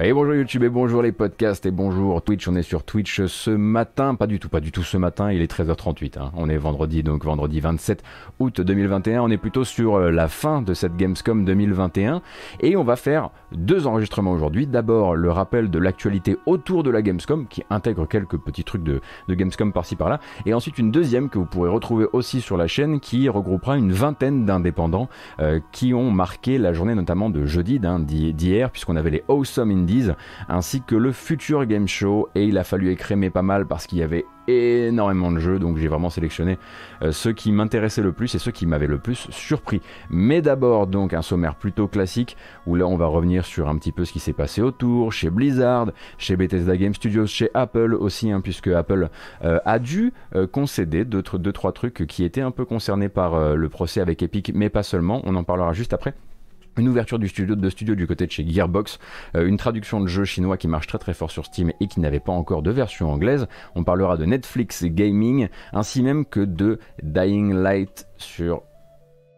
Et bonjour YouTube et bonjour les podcasts et bonjour Twitch. On est sur Twitch ce matin, pas du tout, pas du tout ce matin, il est 13h38. Hein. On est vendredi, donc vendredi 27 août 2021. On est plutôt sur euh, la fin de cette Gamescom 2021 et on va faire deux enregistrements aujourd'hui. D'abord le rappel de l'actualité autour de la Gamescom qui intègre quelques petits trucs de, Gamescom par-ci par-là et ensuite une deuxième que vous pourrez retrouver aussi sur la chaîne qui regroupera une vingtaine d'indépendants euh, qui ont marqué la journée notamment de jeudi d'hier puisqu'on avait les Awesome ainsi que le futur game show. Et il a fallu écrémer pas mal parce qu'il y avait énormément de jeux, donc j'ai vraiment sélectionné euh, ceux qui m'intéressaient le plus et ceux qui m'avaient le plus surpris. Mais d'abord donc un sommaire plutôt classique où là on va revenir sur un petit peu ce qui s'est passé autour, chez Blizzard, chez Bethesda Game Studios, chez Apple aussi, hein, puisque Apple euh, a dû euh, concéder d'autres deux trois trucs qui étaient un peu concernés par le procès avec Epic, mais pas seulement. On en parlera juste après une ouverture du studio, de studio du côté de chez Gearbox, euh, une traduction de jeu chinois qui marche très très fort sur Steam et qui n'avait pas encore de version anglaise. On parlera de Netflix Gaming, ainsi même que de Dying Light sur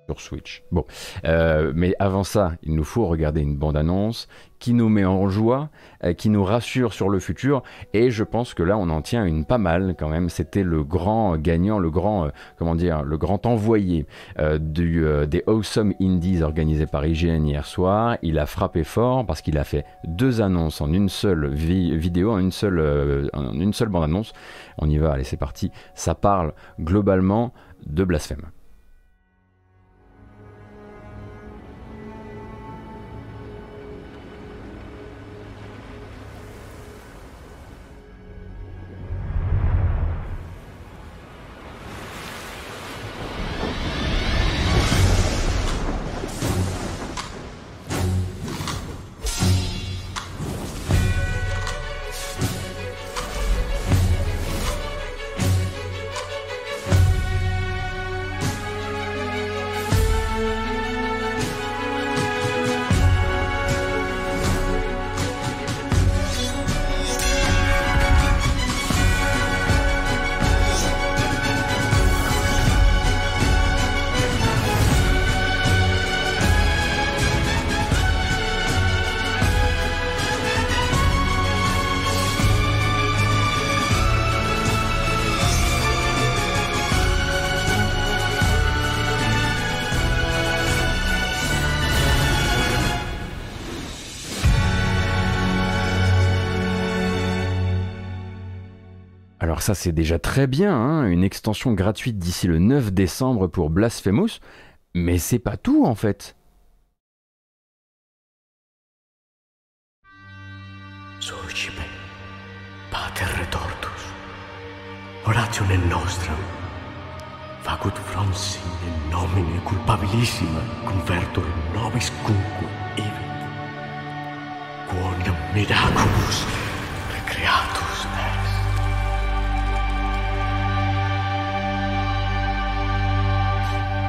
sur Switch. Bon, euh, mais avant ça, il nous faut regarder une bande-annonce qui nous met en joie, euh, qui nous rassure sur le futur, et je pense que là on en tient une pas mal quand même. C'était le grand gagnant, le grand, euh, comment dire, le grand envoyé euh, du, des Awesome Indies organisés par IGN hier soir. Il a frappé fort parce qu'il a fait deux annonces en une seule vidéo, en une seule, en une seule bande-annonce. On y va, allez c'est parti. Ça parle globalement de blasphème. C'est déjà très bien, hein, une extension gratuite d'ici le 9 décembre pour Blasphemous, mais c'est pas tout en fait. Facut fransi in nomine culpabilissima convertor nobis cunque evit, quoniam miraculus recreatus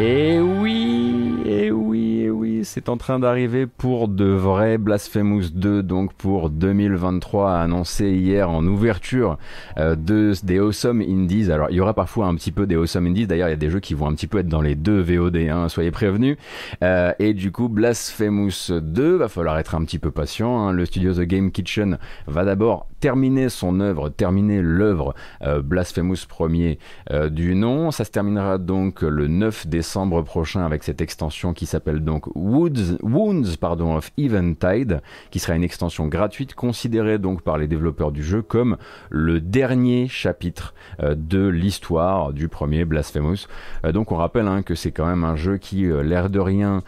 Et oui, et oui, et oui, c'est en train d'arriver pour de vrai Blasphemous 2, donc pour 2023, annoncé hier en ouverture euh, de, des Awesome Indies. Alors, il y aura parfois un petit peu des Awesome Indies, d'ailleurs, il y a des jeux qui vont un petit peu être dans les deux VOD, hein, soyez prévenus. Euh, et du coup, Blasphemous 2, va falloir être un petit peu patient. Hein. Le studio The Game Kitchen va d'abord terminer son œuvre, terminer l'œuvre euh, Blasphemous premier euh, du nom. Ça se terminera donc le 9 décembre prochain avec cette extension qui s'appelle donc Woods, Wounds pardon, of Eventide, qui sera une extension gratuite considérée donc par les développeurs du jeu comme le dernier chapitre euh, de l'histoire du premier Blasphemous. donc on rappelle hein, que c'est quand même un jeu qui, l'air de rien,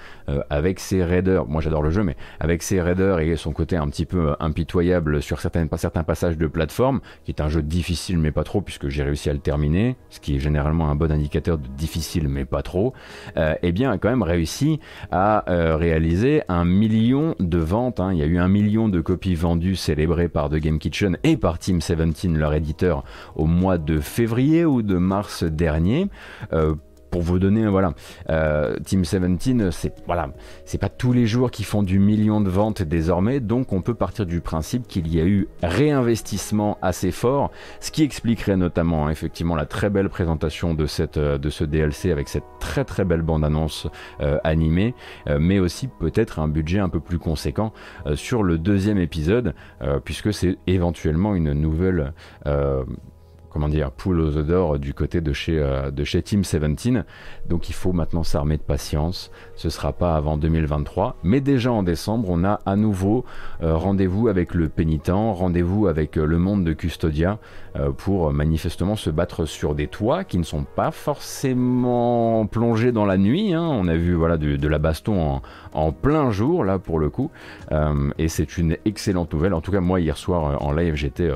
avec ses raiders, moi j'adore le jeu, mais avec ses raiders et son côté un petit peu impitoyable sur certaines, certains passage de plateforme, qui est un jeu difficile mais pas trop, puisque j'ai réussi à le terminer, ce qui est généralement un bon indicateur de difficile mais pas trop, euh, eh bien a quand même réussi à euh, réaliser un million de ventes. Hein. Il y a eu un million de copies vendues célébrées par The Game Kitchen et par Team 17, leur éditeur, au mois de février ou de mars dernier. Euh, pour vous donner, voilà, euh, Team 17, c'est voilà, pas tous les jours qui font du million de ventes désormais, donc on peut partir du principe qu'il y a eu réinvestissement assez fort, ce qui expliquerait notamment hein, effectivement la très belle présentation de euh, ce DLC avec cette très très belle bande annonce euh, animée, mais aussi peut-être un budget un peu plus conséquent sur le deuxième épisode, puisque c'est éventuellement une nouvelle comment dire, poule aux odeurs du côté de chez, euh, de chez Team 17. Donc il faut maintenant s'armer de patience. Ce sera pas avant 2023. Mais déjà en décembre, on a à nouveau euh, rendez-vous avec le pénitent, rendez-vous avec euh, le monde de Custodia pour manifestement se battre sur des toits qui ne sont pas forcément plongés dans la nuit. Hein. On a vu voilà, de, la baston en, plein jour, là pour le coup. et c'est une excellente nouvelle. En tout cas, moi hier soir en live. J'étais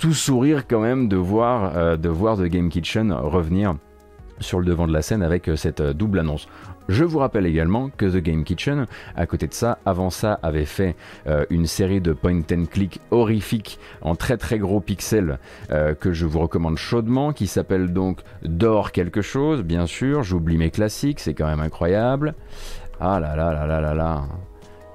tout sourire quand même de voir, euh, de voir The Game Kitchen revenir sur le devant de la scène avec euh, cette euh, double annonce. Je vous rappelle également que The Game Kitchen, à côté de ça, avant ça, avait fait une série de point and click horrifiques en très très gros pixels que je vous recommande chaudement, qui s'appelle donc D'or quelque chose, bien sûr. J'oublie mes classiques, c'est quand même incroyable. Ah là là là là là là.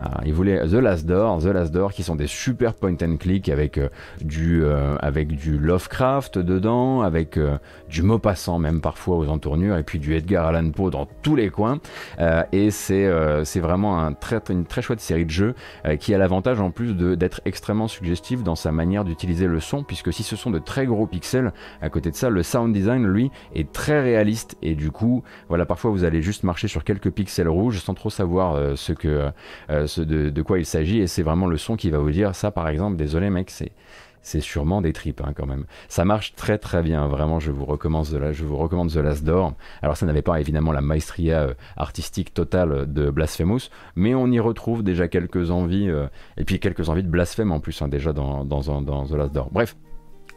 Ah, il voulait The Last Door, The Last Door, qui sont des super point and click avec euh, du euh, avec du Lovecraft dedans, avec euh, du Maupassant même parfois aux entournures, et puis du Edgar Allan Poe dans tous les coins. et c'est c'est vraiment un très, une très chouette série de jeux qui a l'avantage en plus d'être extrêmement suggestif dans sa manière d'utiliser le son, puisque si ce sont de très gros pixels, à côté de ça, le sound design lui est très réaliste et du coup, voilà, parfois vous allez juste marcher sur quelques pixels rouges sans trop savoir ce que de, quoi il s'agit et c'est vraiment le son qui va vous dire ça par exemple désolé mec c'est c'est sûrement des tripes hein, quand même. Ça marche très très bien, vraiment. Je vous recommande The, je vous recommande The Last Door. Alors ça n'avait pas évidemment la maestria euh, artistique totale de Blasphemous, mais on y retrouve déjà quelques envies euh, et puis quelques envies de blasphème en plus hein, déjà dans, dans, dans The Last Door. Bref,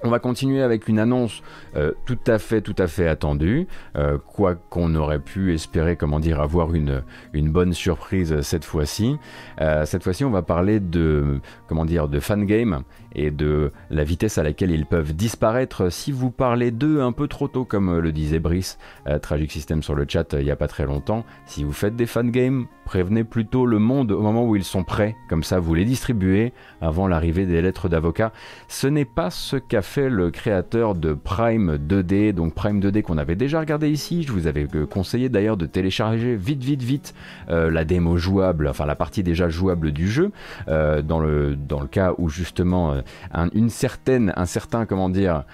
on va continuer avec une annonce euh, tout à fait, tout à fait attendue, euh, quoi qu'on aurait pu espérer, comment dire, avoir une, une bonne surprise cette fois-ci. Euh, cette fois-ci, on va parler de, comment dire, de fan game et de la vitesse à laquelle ils peuvent disparaître si vous parlez d'eux un peu trop tôt, comme le disait Brice, Tragic System sur le chat il n'y a pas très longtemps. Si vous faites des fan games, prévenez plutôt le monde au moment où ils sont prêts, comme ça vous les distribuez avant l'arrivée des lettres d'avocat. Ce n'est pas ce qu'a le créateur de Prime 2D, donc Prime 2D qu'on avait déjà regardé ici. Je vous avais euh, conseillé d'ailleurs de télécharger vite, vite, vite euh, la démo jouable, enfin la partie déjà jouable du jeu, euh, dans, le, dans le cas où justement un, une certaine, un certain, comment dire,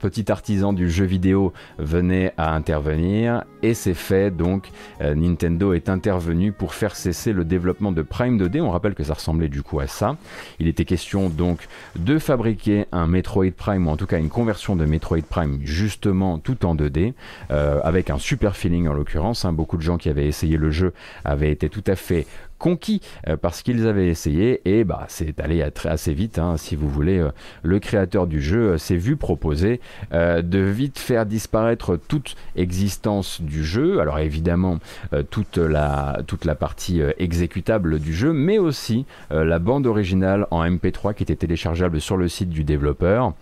petit artisan du jeu vidéo venait à intervenir et c'est fait. Donc Nintendo est intervenu pour faire cesser le développement de Prime 2D. On rappelle que ça ressemblait du coup à ça. Il était question donc de fabriquer un Metroid Prime ou en tout cas une conversion de Metroid Prime justement tout en 2D, euh, avec un super feeling en l'occurrence. Hein. Beaucoup de gens qui avaient essayé le jeu avaient été tout à fait conquis euh, parce qu'ils avaient essayé et bah c'est allé assez vite hein, si vous voulez euh, le créateur du jeu s'est vu proposer de vite faire disparaître toute existence du jeu. Alors évidemment toute la partie exécutable du jeu mais aussi la bande originale en MP3 qui était téléchargeable sur le site du développeur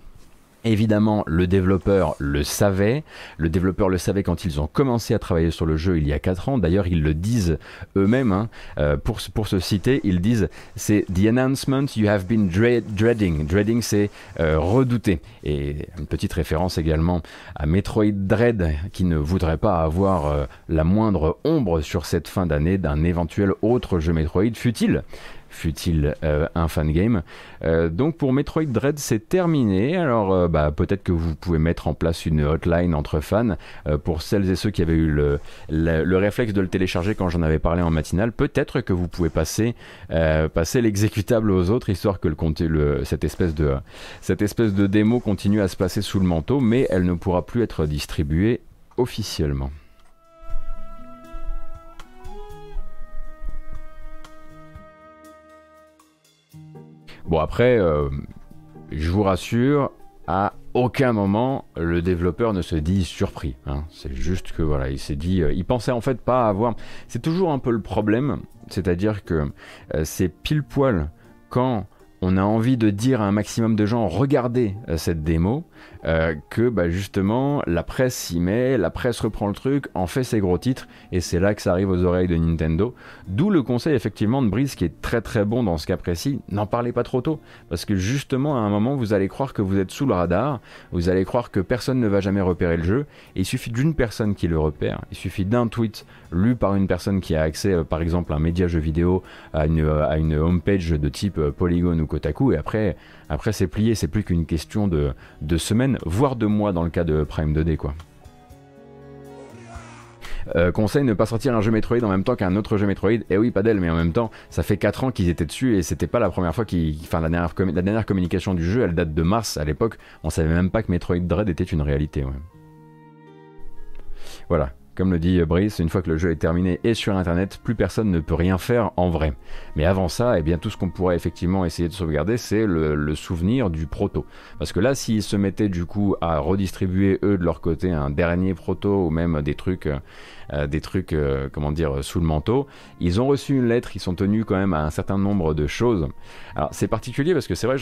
Évidemment, le développeur le savait. Le développeur le savait quand ils ont commencé à travailler sur le jeu il y a 4 ans. D'ailleurs, ils le disent eux-mêmes. Hein. Euh, pour, pour se citer, ils disent c'est The announcement you have been dreading. Dreading, c'est euh, redouter. Et une petite référence également à Metroid Dread, qui ne voudrait pas avoir euh, la moindre ombre sur cette fin d'année d'un éventuel autre jeu Metroid, fut-il fut-il euh, un fan game. Euh, donc pour Metroid Dread, c'est terminé. Alors euh, bah, peut-être que vous pouvez mettre en place une hotline entre fans. pour celles et ceux qui avaient eu le, le, réflexe de le télécharger quand j'en avais parlé en matinale, peut-être que vous pouvez passer, l'exécutable aux autres, histoire que cette, espèce de, cette espèce de démo continue à se passer sous le manteau, mais elle ne pourra plus être distribuée officiellement. Bon après, euh, je vous rassure, à aucun moment le développeur ne se dit surpris. Hein. C'est juste que voilà, il s'est dit, euh, il pensait en fait pas avoir. C'est toujours un peu le problème, c'est-à-dire que euh, c'est pile poil quand on a envie de dire à un maximum de gens regardez euh, cette démo, euh, que bah, justement la presse s'y met, la presse reprend le truc, en fait ses gros titres, et c'est là que ça arrive aux oreilles de Nintendo. D'où le conseil effectivement de Brice qui est très très bon dans ce cas précis, n'en parlez pas trop tôt, parce que justement à un moment vous allez croire que vous êtes sous le radar, vous allez croire que personne ne va jamais repérer le jeu, et il suffit d'une personne qui le repère, il suffit d'un tweet lu par une personne qui a accès euh, par exemple à un média jeu vidéo, à une, à une homepage de type Polygon ou Kotaku, et après après, c'est plié, c'est plus qu'une question de, semaines, voire de mois dans le cas de Prime 2D, quoi. Euh, conseil ne pas sortir un jeu Metroid en même temps qu'un autre jeu Metroid. Eh oui, pas d'elle, mais en même temps, ça fait 4 ans qu'ils étaient dessus et c'était pas la première fois qu'ils. Enfin, la dernière, la dernière communication du jeu, elle date de mars à l'époque. On savait même pas que Metroid Dread était une réalité. Voilà. Comme le dit Brice, une fois que le jeu est terminé et sur internet, plus personne ne peut rien faire en vrai. Mais avant ça, eh bien, tout ce qu'on pourrait effectivement essayer de sauvegarder, c'est le, souvenir du proto. Parce que là, s'ils se mettaient du coup à redistribuer eux de leur côté un dernier proto ou même des trucs euh, euh, des trucs, euh, comment dire, sous le manteau. Ils ont reçu une lettre, ils sont tenus quand même à un certain nombre de choses. Alors c'est particulier parce que c'est vrai,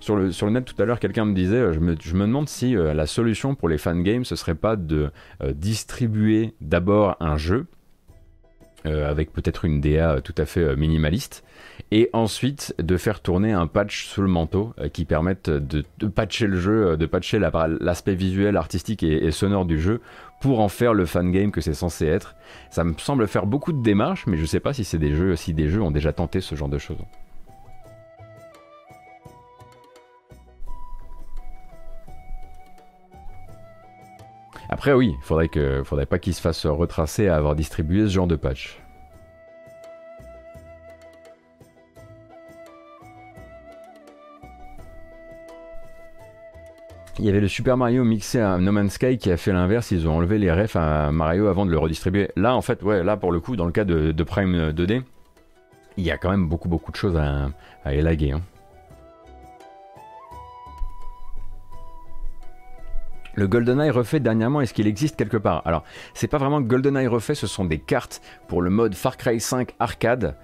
sur le, sur le net tout à l'heure, quelqu'un me disait, euh, je me, je me demande si la solution pour les fan games, ce serait pas de distribuer d'abord un jeu, avec peut-être une DA tout à fait minimaliste, et ensuite de faire tourner un patch sous le manteau qui permette de, patcher le jeu, de patcher l'aspect visuel, artistique et, sonore du jeu pour en faire le fan game que c'est censé être. Ça me semble faire beaucoup de démarches, mais je sais pas si c'est des jeux, si des jeux ont déjà tenté ce genre de choses. Après oui, faudrait que, faudrait pas qu'il se fasse retracer à avoir distribué ce genre de patch. Il y avait le Super Mario mixé à No Man's Sky qui a fait l'inverse, ils ont enlevé les refs à Mario avant de le redistribuer. Là, en fait, ouais, là pour le coup, dans le cas de, Prime 2D, il y a quand même beaucoup beaucoup de choses à, élaguer. Hein. Le GoldenEye refait dernièrement, est-ce qu'il existe quelque part? Alors, c'est pas vraiment GoldenEye refait, ce sont des cartes pour le mode Far Cry 5 arcade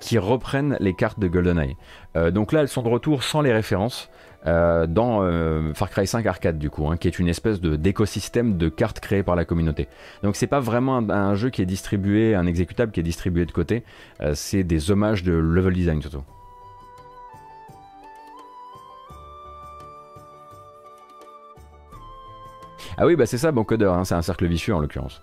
qui reprennent les cartes de GoldenEye. Euh, donc là, elles sont de retour sans les références. Euh, dans euh, Far Cry 5 Arcade du coup, hein, qui est une espèce de d'écosystème de cartes créées par la communauté. Donc c'est pas vraiment un, jeu qui est distribué, un exécutable qui est distribué de côté, euh, c'est des hommages de level design surtout. Ah oui, bah c'est ça, bon codeur, hein, c'est un cercle vicieux en l'occurrence.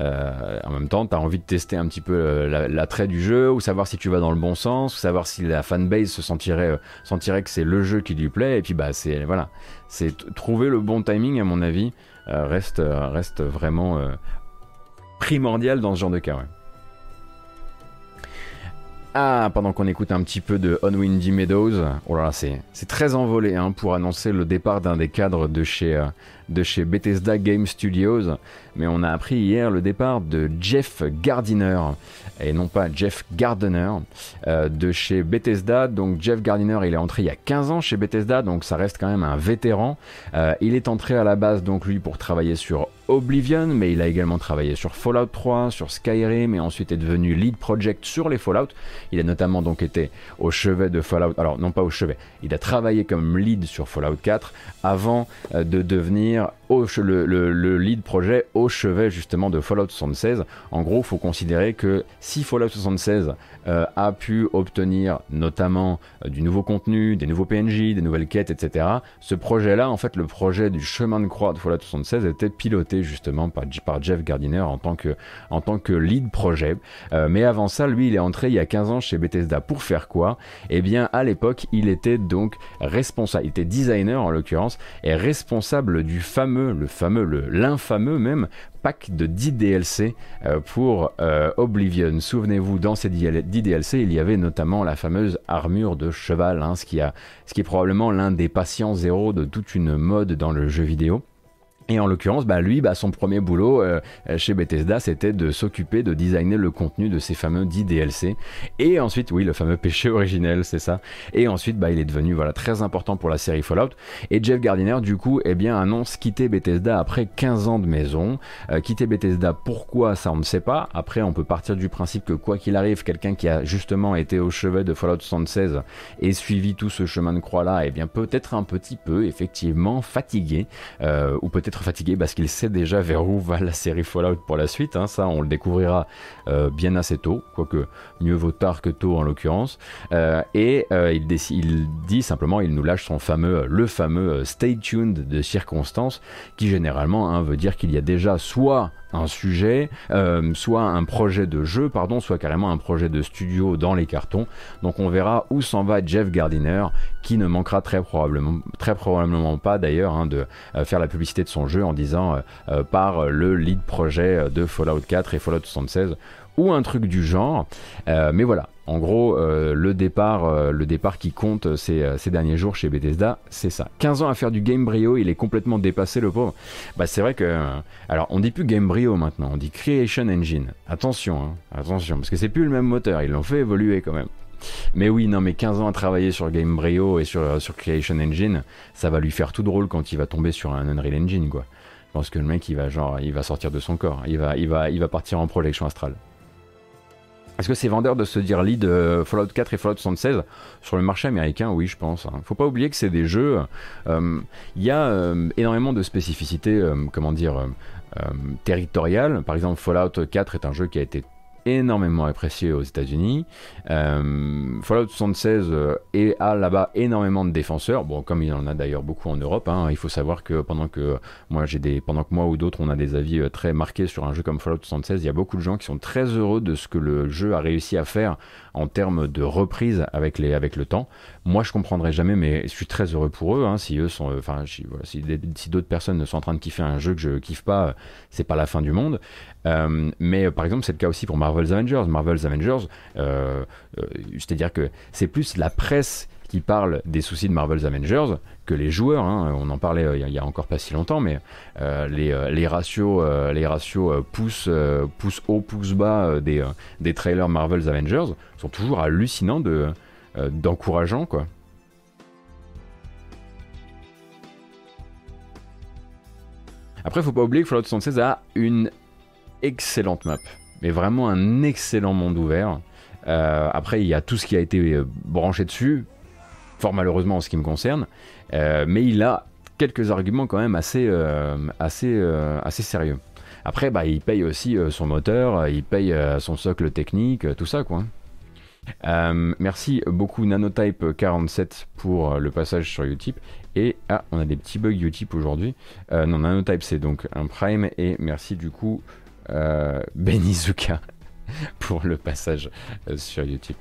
Euh, en même temps, tu as envie de tester un petit peu euh, l'attrait du jeu, ou savoir si tu vas dans le bon sens, ou savoir si la fanbase se sentirait, euh, que c'est le jeu qui lui plaît. Et puis bah c'est voilà, c'est trouver le bon timing à mon avis reste reste vraiment primordial dans ce genre de cas. Ah, pendant qu'on écoute un petit peu de On Windy Meadows, oh là là, c'est, très envolé hein, pour annoncer le départ d'un des cadres de chez, de chez Bethesda Game Studios, mais on a appris hier le départ de Jeff Gardiner, et non pas Jeff Gardner, euh, de chez Bethesda. Donc Jeff Gardiner, il est entré il y a 15 ans chez Bethesda, donc ça reste quand même un vétéran. Euh, il est entré à la base, donc lui, pour travailler sur Oblivion, mais il a également travaillé sur Fallout 3, sur Skyrim, et ensuite est devenu lead project sur les Fallout. Il a notamment donc été au chevet de Fallout, alors non pas au chevet, il a travaillé comme lead sur Fallout 4 avant euh, de devenir au, le, le, lead projet au chevet justement de Fallout 76. En gros, faut considérer que si Fallout 76 euh, a pu obtenir notamment euh, du nouveau contenu, des nouveaux PNJ, des nouvelles quêtes, etc. Ce projet-là, en fait, le projet du chemin de croix de Fallout 76 était piloté justement par, par Jeff Gardiner en tant que, en tant que lead projet. Euh, mais avant ça, lui, il est entré il y a 15 ans chez Bethesda pour faire quoi? Eh bien, à l'époque, il était donc responsable, il était designer en l'occurrence, et responsable du fameux, le fameux, l'infameux même pack de 10 DLC euh, pour euh, Oblivion. Souvenez-vous, dans ces 10 DLC, il y avait notamment la fameuse armure de cheval, hein, ce, qui est probablement l'un des patients zéro de toute une mode dans le jeu vidéo. Et en l'occurrence, bah, lui, bah, son premier boulot euh, chez Bethesda, c'était de s'occuper de designer le contenu de ces fameux 10 DLC. Et ensuite, oui, le fameux péché originel, c'est ça. Et ensuite, bah, il est devenu voilà, très important pour la série Fallout. Et Jeff Gardiner, du coup, eh bien, annonce quitter Bethesda après 15 ans de maison. Euh, quitter Bethesda, pourquoi Ça, on ne sait pas. Après, on peut partir du principe que quoi qu'il arrive, quelqu'un qui a justement été au chevet de Fallout 76 et suivi tout ce chemin de croix-là, eh bien, peut-être un petit peu, effectivement, fatigué. Euh, ou peut-être fatigué parce qu'il sait déjà vers où va la série Fallout pour la suite. Hein. Ça, on le découvrira euh, bien assez tôt, quoique mieux vaut tard que tôt en l'occurrence. Euh, et euh, il, il, dit simplement, il nous lâche son fameux, le fameux stay tuned de circonstance, qui généralement hein, veut dire qu'il y a déjà soit un sujet, euh, soit un projet de jeu, pardon, soit carrément un projet de studio dans les cartons. Donc on verra où s'en va Jeff Gardiner, qui ne manquera très probablement, très probablement pas d'ailleurs hein, de euh, faire la publicité de son jeu en disant euh, par le lead projet de Fallout 4 et Fallout 76 ou un truc du genre. mais voilà, en gros, euh, le, départ, euh, le départ qui compte euh, ces, derniers jours chez Bethesda, c'est ça. 15 ans à faire du game brio, il est complètement dépassé le pauvre. Bah c'est vrai que... alors on dit plus game brio maintenant, on dit Creation Engine. Attention, hein, attention, parce que c'est plus le même moteur, ils l'ont fait évoluer quand même. Mais oui, non, mais 15 ans à travailler sur Game Brio et sur, Creation Engine, ça va lui faire tout drôle quand il va tomber sur un Unreal Engine, quoi. Je pense que le mec, il va genre, va sortir de son corps, il va, il va, il va partir en projection astrale. Est-ce que c'est vendeur de se dire lead euh, Fallout 4 et Fallout 76 sur le marché américain Oui, je pense. Hein. Faut pas oublier que c'est des jeux. Euh, il y a euh, énormément de spécificités, comment dire, territoriales. Par exemple, Fallout 4 est un jeu qui a été énormément apprécié aux États-Unis. Euh, Fallout 76 euh, a là-bas énormément de défenseurs. Comme il en a d'ailleurs beaucoup en Europe. Hein, il faut savoir que pendant que moi pendant que moi ou d'autres on a des avis euh, très marqués sur un jeu comme Fallout 76, il y a beaucoup de gens qui sont très heureux de ce que le jeu a réussi à faire en termes de reprise avec les, avec le temps. Moi, je comprendrai jamais, mais je suis très heureux pour eux. Hein, si eux sont, enfin, si, si d'autres personnes sont en train de kiffer un jeu que je kiffe pas, c'est pas la fin du monde. Euh, mais par exemple, c'est le cas aussi pour Marvel's Avengers. Marvel's Avengers, euh, euh, c'est-à-dire que c'est plus la presse qui parle des soucis de Marvel's Avengers les joueurs. Hein. on en parlait il y a encore pas si longtemps, mais les, les, ratios, les ratios pouce, pouce haut, pouce bas des, des trailers Marvel's Avengers sont toujours hallucinants de, d'encourageants, quoi. Après, faut pas oublier que Fallout 76 a une excellente map, mais vraiment un excellent monde ouvert. Euh, après, il y a tout ce qui a été euh, branché dessus, fort malheureusement en ce qui me concerne, euh, mais il a quelques arguments quand même assez, assez, assez sérieux. Après, bah, il paye aussi son moteur, il paye son socle technique, tout ça quoi. merci beaucoup Nanotype47 pour le passage sur Utip. Et ah, on a des petits bugs Utip aujourd'hui. non, Nanotype c'est donc un prime et merci du coup euh, Benizuka pour le passage euh, sur YouTube.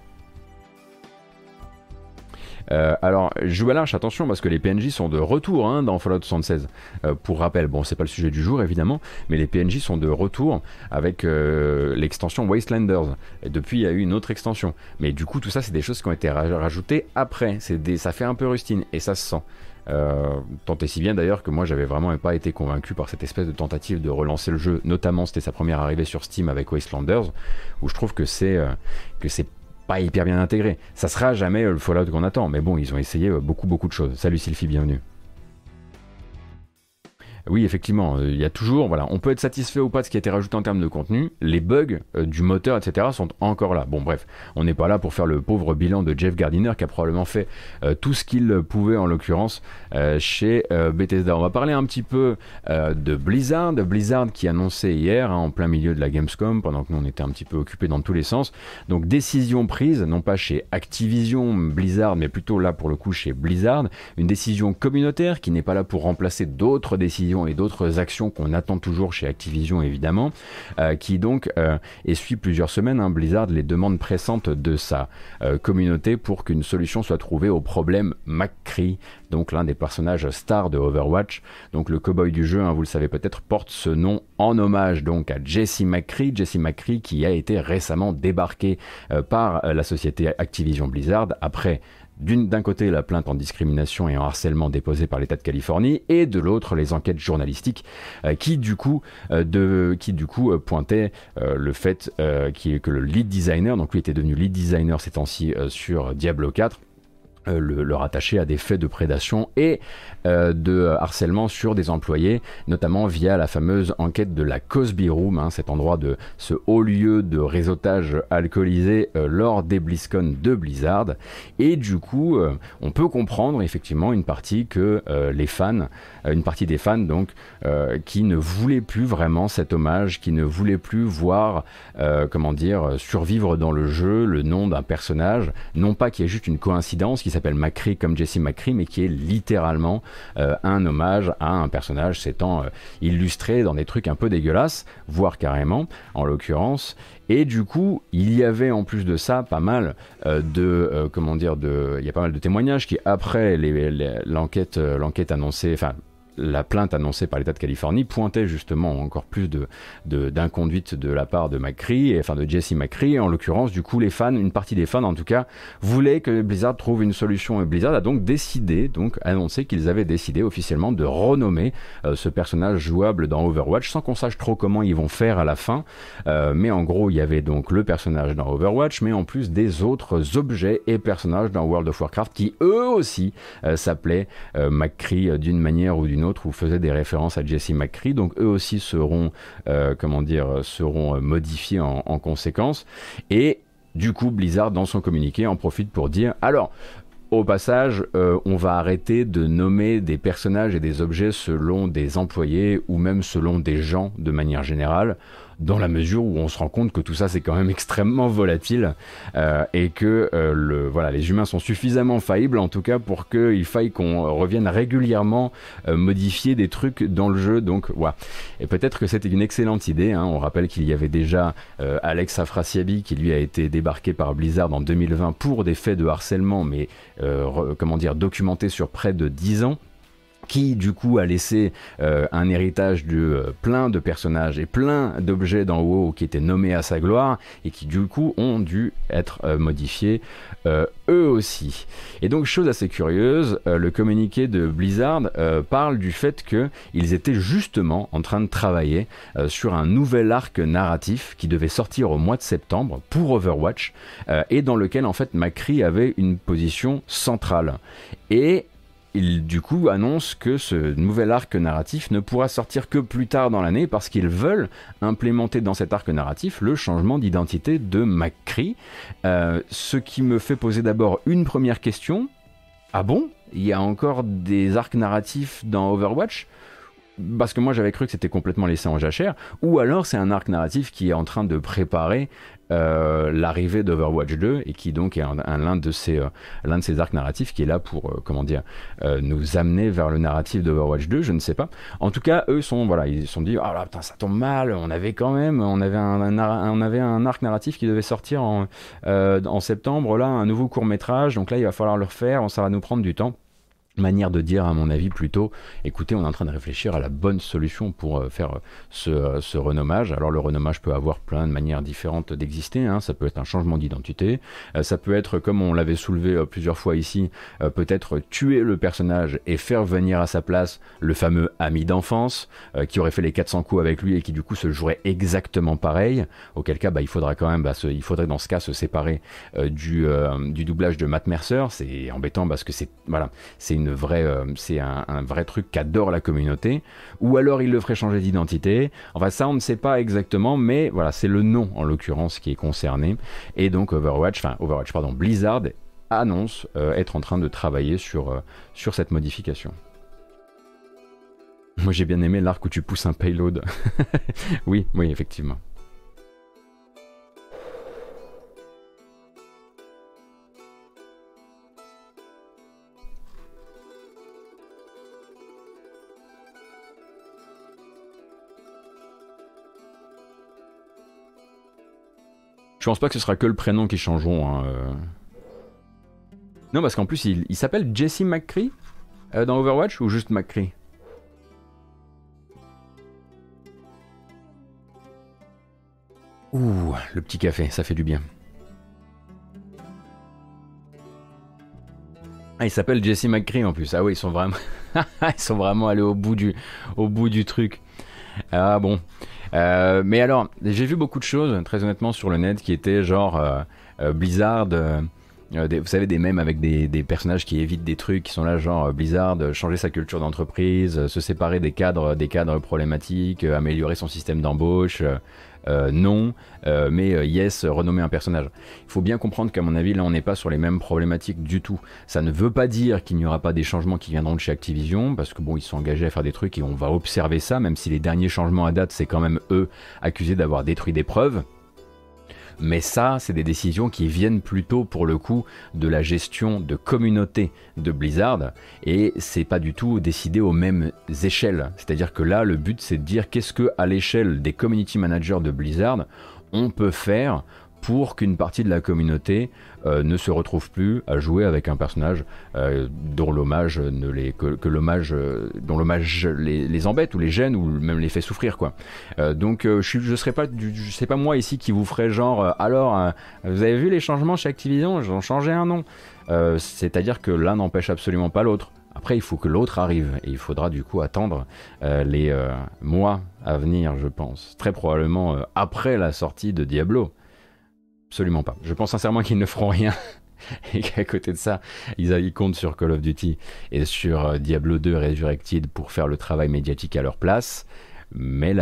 Euh, alors, joue à l'arche, attention, parce que les PNJ sont de retour hein, dans Fallout 76. pour rappel, bon, c'est pas le sujet du jour évidemment, mais les PNJ sont de retour avec l'extension Wastelanders. Et depuis, il y a eu une autre extension. Mais du coup, tout ça, c'est des choses qui ont été rajoutées après. Ça fait un peu rustine et ça se sent. Euh, tant et si bien d'ailleurs que moi j'avais vraiment pas été convaincu par cette espèce de tentative de relancer le jeu, notamment c'était sa première arrivée sur Steam avec Wastelanders, où je trouve que c'est euh, que c'est pas hyper bien intégré. Ça sera jamais le Fallout qu'on attend, mais bon, ils ont essayé euh, beaucoup beaucoup de choses. Salut Sylvie, bienvenue. Oui, effectivement, euh, il y a toujours, voilà, on peut être satisfait ou pas de ce qui a été rajouté en termes de contenu. Les bugs euh, du moteur, etc., sont encore là. Bon, bref, on n'est pas là pour faire le pauvre bilan de Jeff Gardiner qui a probablement fait euh, tout ce qu'il pouvait en l'occurrence chez Bethesda. On va parler un petit peu de Blizzard, Blizzard qui annonçait hier, hein, en plein milieu de la Gamescom, pendant que nous on était un petit peu occupés dans tous les sens. Donc décision prise, non pas chez Activision Blizzard, mais plutôt là pour le coup chez Blizzard, une décision communautaire qui n'est pas là pour remplacer d'autres décisions et d'autres actions qu'on attend toujours chez Activision évidemment, euh, qui donc euh, essuie plusieurs semaines, hein, Blizzard, les demandes pressantes de sa euh, communauté pour qu'une solution soit trouvée au problème McCree, donc l'un des personnages stars de Overwatch. Donc le cowboy du jeu, hein, vous le savez peut-être, porte ce nom en hommage donc à Jesse McCree, Jesse McCree qui a été récemment débarqué par la société Activision Blizzard après d'un côté la plainte en discrimination et en harcèlement déposée par l'État de Californie et de l'autre les enquêtes journalistiques qui du coup de qui du coup pointaient le fait que le lead designer donc lui était devenu lead designer ces temps-ci sur Diablo 4 le, le, rattacher à des faits de prédation et euh, de harcèlement sur des employés, notamment via la fameuse enquête de la Cosby Room, hein, cet endroit de ce haut lieu de réseautage alcoolisé euh, lors des BlizzCon de Blizzard. Et du coup, euh, on peut comprendre effectivement une partie que les fans, une partie des fans donc, qui ne voulaient plus vraiment cet hommage, qui ne voulaient plus voir, comment dire, survivre dans le jeu le nom d'un personnage, non pas qui est juste une coïncidence qui s'appelle McCree comme Jesse McCree, mais qui est littéralement euh, un hommage à un personnage s'étant euh, illustré dans des trucs un peu dégueulasses, voire carrément, en l'occurrence. Et du coup, il y avait en plus de ça pas mal euh, de, comment dire, de, il y a pas mal de témoignages qui après l'enquête, l'enquête annoncée, enfin la plainte annoncée par l'État de Californie pointait justement encore plus d'inconduite de, la part de McCree, enfin de Jesse McCree. En l'occurrence, du coup, les fans, une partie des fans en tout cas, voulaient que Blizzard trouve une solution. Et Blizzard a donc décidé, donc annoncé qu'ils avaient décidé officiellement de renommer euh, ce personnage jouable dans Overwatch, sans qu'on sache trop comment ils vont faire à la fin. Euh, mais en gros, il y avait donc le personnage dans Overwatch, mais en plus des autres objets et personnages dans World of Warcraft qui eux aussi euh, s'appelaient McCree d'une manière ou d'une autre ou faisaient des références à Jesse McCree. Donc eux aussi seront, euh, comment dire, seront euh, modifiés en, conséquence. Et du coup, Blizzard, dans son communiqué, en profite pour dire alors, au passage, euh, on va arrêter de nommer des personnages et des objets selon des employés ou même selon des gens de manière générale dans la mesure où on se rend compte que tout ça c'est quand même extrêmement volatile euh, et que euh, voilà, les humains sont suffisamment faillibles en tout cas pour qu'il faille qu'on revienne régulièrement euh, modifier des trucs dans le jeu. Donc voilà. Et peut-être que c'était une excellente idée. Hein. On rappelle qu'il y avait déjà Alex Afrasiabi qui lui a été débarqué par Blizzard en 2020 pour des faits de harcèlement, mais comment dire documentés sur près de 10 ans qui du coup a laissé euh, un héritage de euh, plein de personnages et plein d'objets dans WoW qui étaient nommés à sa gloire et qui du coup ont dû être euh, modifiés eux aussi. Et donc chose assez curieuse, le communiqué de Blizzard parle du fait qu'ils étaient justement en train de travailler sur un nouvel arc narratif qui devait sortir au mois de septembre pour Overwatch et dans lequel en fait Macri avait une position centrale. Et il du coup annonce que ce nouvel arc narratif ne pourra sortir que plus tard dans l'année parce qu'ils veulent implémenter dans cet arc narratif le changement d'identité de McCree. Euh, ce qui me fait poser d'abord une première question. Ah bon? Il y a encore des arcs narratifs dans Overwatch? Parce que moi j'avais cru que c'était complètement laissé en jachère, ou alors c'est un arc narratif qui est en train de préparer euh, l'arrivée d'Overwatch 2 et qui donc est un, l'un de ces euh, l'un de ces arcs narratifs qui est là pour euh, comment dire nous amener vers le narratif d'Overwatch 2 je ne sais pas. En tout cas eux sont voilà ils sont dit oh là putain ça tombe mal on avait quand même on avait un, on avait un arc narratif qui devait sortir en, en septembre là un nouveau court métrage donc là il va falloir le refaire ça va nous prendre du temps manière de dire à mon avis plutôt écoutez on est en train de réfléchir à la bonne solution pour euh, faire euh, ce, euh, ce, renommage. Alors le renommage peut avoir plein de manières différentes d'exister hein. ça peut être un changement d'identité. Ça peut être comme on l'avait soulevé plusieurs fois ici peut-être tuer le personnage et faire venir à sa place le fameux ami d'enfance qui aurait fait les 400 coups avec lui et qui du coup se jouerait exactement pareil. Auquel cas bah, il faudra quand même bah, il faudrait dans ce cas se séparer du, du doublage de Matt Mercer. C'est embêtant parce que c'est voilà c'est une euh, c'est un, vrai truc qu'adore la communauté, ou alors il le ferait changer d'identité. Enfin, ça, on ne sait pas exactement, mais voilà, c'est le nom en l'occurrence qui est concerné. Et donc Overwatch, enfin Overwatch, pardon, Blizzard annonce euh, être en train de travailler sur, euh, sur cette modification. Moi j'ai bien aimé l'arc où tu pousses un payload. oui, oui, effectivement. Je pense pas que ce sera que le prénom qui changeront. Hein, euh. Non, parce qu'en plus, il, s'appelle Jesse McCree euh, dans Overwatch ou juste McCree? Ouh, le petit café, ça fait du bien. Ah, il s'appelle Jesse McCree en plus. Ah oui, ils sont vraiment, ils sont vraiment allés au bout du, au bout du truc. Ah bon. Euh, mais alors, j'ai vu beaucoup de choses, très honnêtement, sur le net qui étaient genre euh, euh, Blizzard. vous savez, des mèmes avec des, des, personnages qui évitent des trucs, qui sont là, genre Blizzard, changer sa culture d'entreprise, se séparer des cadres, des cadres problématiques, améliorer son système d'embauche, euh, non, euh, mais euh, yes, renommer un personnage. Il faut bien comprendre qu'à mon avis, là, on n'est pas sur les mêmes problématiques du tout. Ça ne veut pas dire qu'il n'y aura pas des changements qui viendront de chez Activision, parce que bon, ils sont engagés à faire des trucs et on va observer ça, même si les derniers changements à date, c'est quand même eux accusés d'avoir détruit des preuves. Mais ça, c'est des décisions qui viennent plutôt pour le coup de la gestion de communauté de Blizzard et c'est pas du tout décidé aux mêmes échelles. C'est-à-dire que là, le but c'est de dire qu'est-ce que à l'échelle des community managers de Blizzard on peut faire pour qu'une partie de la communauté euh, ne se retrouve plus à jouer avec un personnage euh, dont l'hommage ne les que, l'hommage euh, dont l'hommage les, embête ou les gêne ou même les fait souffrir quoi. donc je je serais pas je sais pas moi ici qui vous ferait genre alors vous avez vu les changements chez Activision? J'en changé un nom. C'est-à-dire que l'un n'empêche absolument pas l'autre. Après, il faut que l'autre arrive et il faudra du coup attendre les mois à venir, je pense. Très probablement après la sortie de Diablo. Absolument pas. Je pense sincèrement qu'ils ne feront rien. et qu'à côté de ça, ils, comptent sur Call of Duty et sur euh, Diablo 2 Resurrected pour faire le travail médiatique à leur place. Mais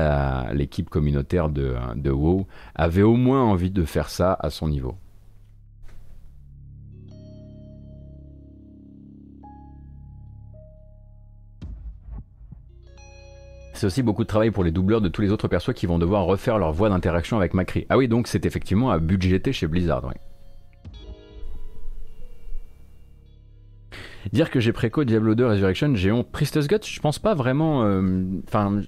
l'équipe communautaire de, de WoW avait au moins envie de faire ça à son niveau. C'est aussi beaucoup de travail pour les doubleurs de tous les autres persos qui vont devoir refaire leur voix d'interaction avec Macri. Ah oui, donc c'est effectivement à budgéter chez Blizzard. Dire que j'ai préco Diablo 2 Resurrection, honte. Priestess Guts, je pense pas vraiment. Euh, enfin,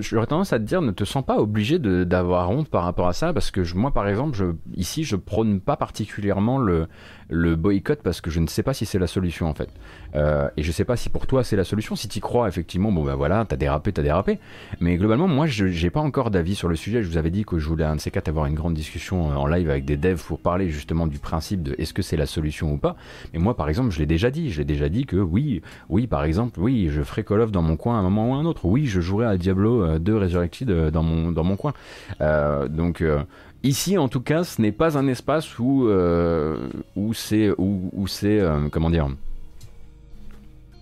j'aurais tendance à te dire, ne te sens pas obligé d'avoir honte par rapport à ça, parce que moi, par exemple, ici, je prône pas particulièrement le, le boycott parce que je ne sais pas si c'est la solution en fait. Euh, et je sais pas si pour toi c'est la solution. Si tu crois, effectivement, bon ben voilà, t'as dérapé, t'as dérapé. Mais globalement, moi, je j'ai pas encore d'avis sur le sujet. Je vous avais dit que je voulais un de ces quatre avoir une grande discussion euh, en live avec des devs pour parler justement du principe de est-ce que c'est la solution ou pas. Mais moi, par exemple, je l'ai déjà dit. Je l'ai déjà dit que oui, oui, par exemple, oui, je ferai Call of dans mon coin à un moment ou à un autre. Oui, je jouerai à Diablo 2 euh, Resurrected dans mon dans mon coin. donc Ici, en tout cas, ce n'est pas un espace où, euh, où c'est, où, c'est, euh, comment dire,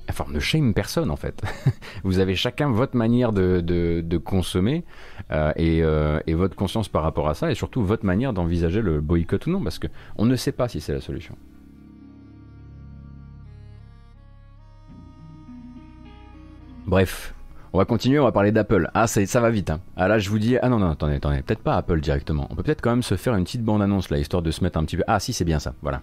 enfin, ne shame personne en fait. Vous avez chacun votre manière de, de, consommer euh, et, et, votre conscience par rapport à ça, et surtout votre manière d'envisager le boycott ou non, parce que on ne sait pas si c'est la solution. Bref, on va continuer, on va parler d'Apple. Ah, ça, va vite. Hein. Ah là, je vous dis, ah non, non, attendez, attendez, peut-être pas Apple directement. On peut peut-être quand même se faire une petite bande-annonce là, histoire de se mettre un petit peu. Ah, si, c'est bien ça, voilà.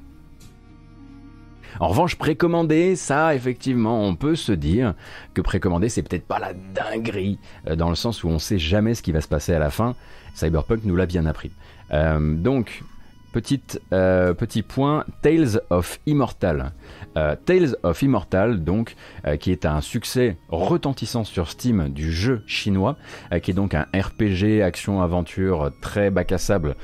En revanche, précommander, ça, effectivement, on peut se dire que précommander, c'est peut-être pas la dinguerie, euh, dans le sens où on sait jamais ce qui va se passer à la fin. Cyberpunk nous l'a bien appris. Euh, donc, euh, petit point, Tales of Immortal. Euh, Tales of Immortal, donc, euh, qui est un succès retentissant sur Steam du jeu chinois, euh, qui est donc un RPG action-aventure très bac à sable,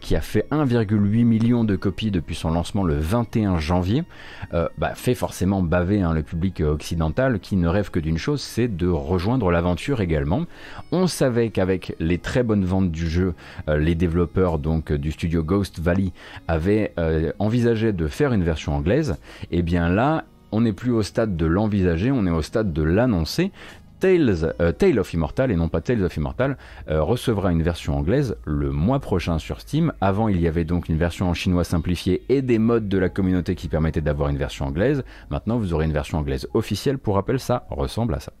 qui a fait 1,8 million de copies depuis son lancement le 21 janvier, bah, fait forcément baver hein, le public occidental qui ne rêve que d'une chose, c'est de rejoindre l'aventure également. On savait qu'avec les très bonnes ventes du jeu, les développeurs donc du studio Ghost Valley avaient envisagé de faire une version anglaise et eh bien là, on n'est plus au stade de l'envisager, on est au stade de l'annoncer. Tales, euh, Tale of Immortal et non pas Tales of Immortal euh, recevra une version anglaise le mois prochain sur Steam. Avant, il y avait donc une version en chinois simplifiée et des modes de la communauté qui permettaient d'avoir une version anglaise. Maintenant, vous aurez une version anglaise officielle pour rappel, ça ressemble à ça.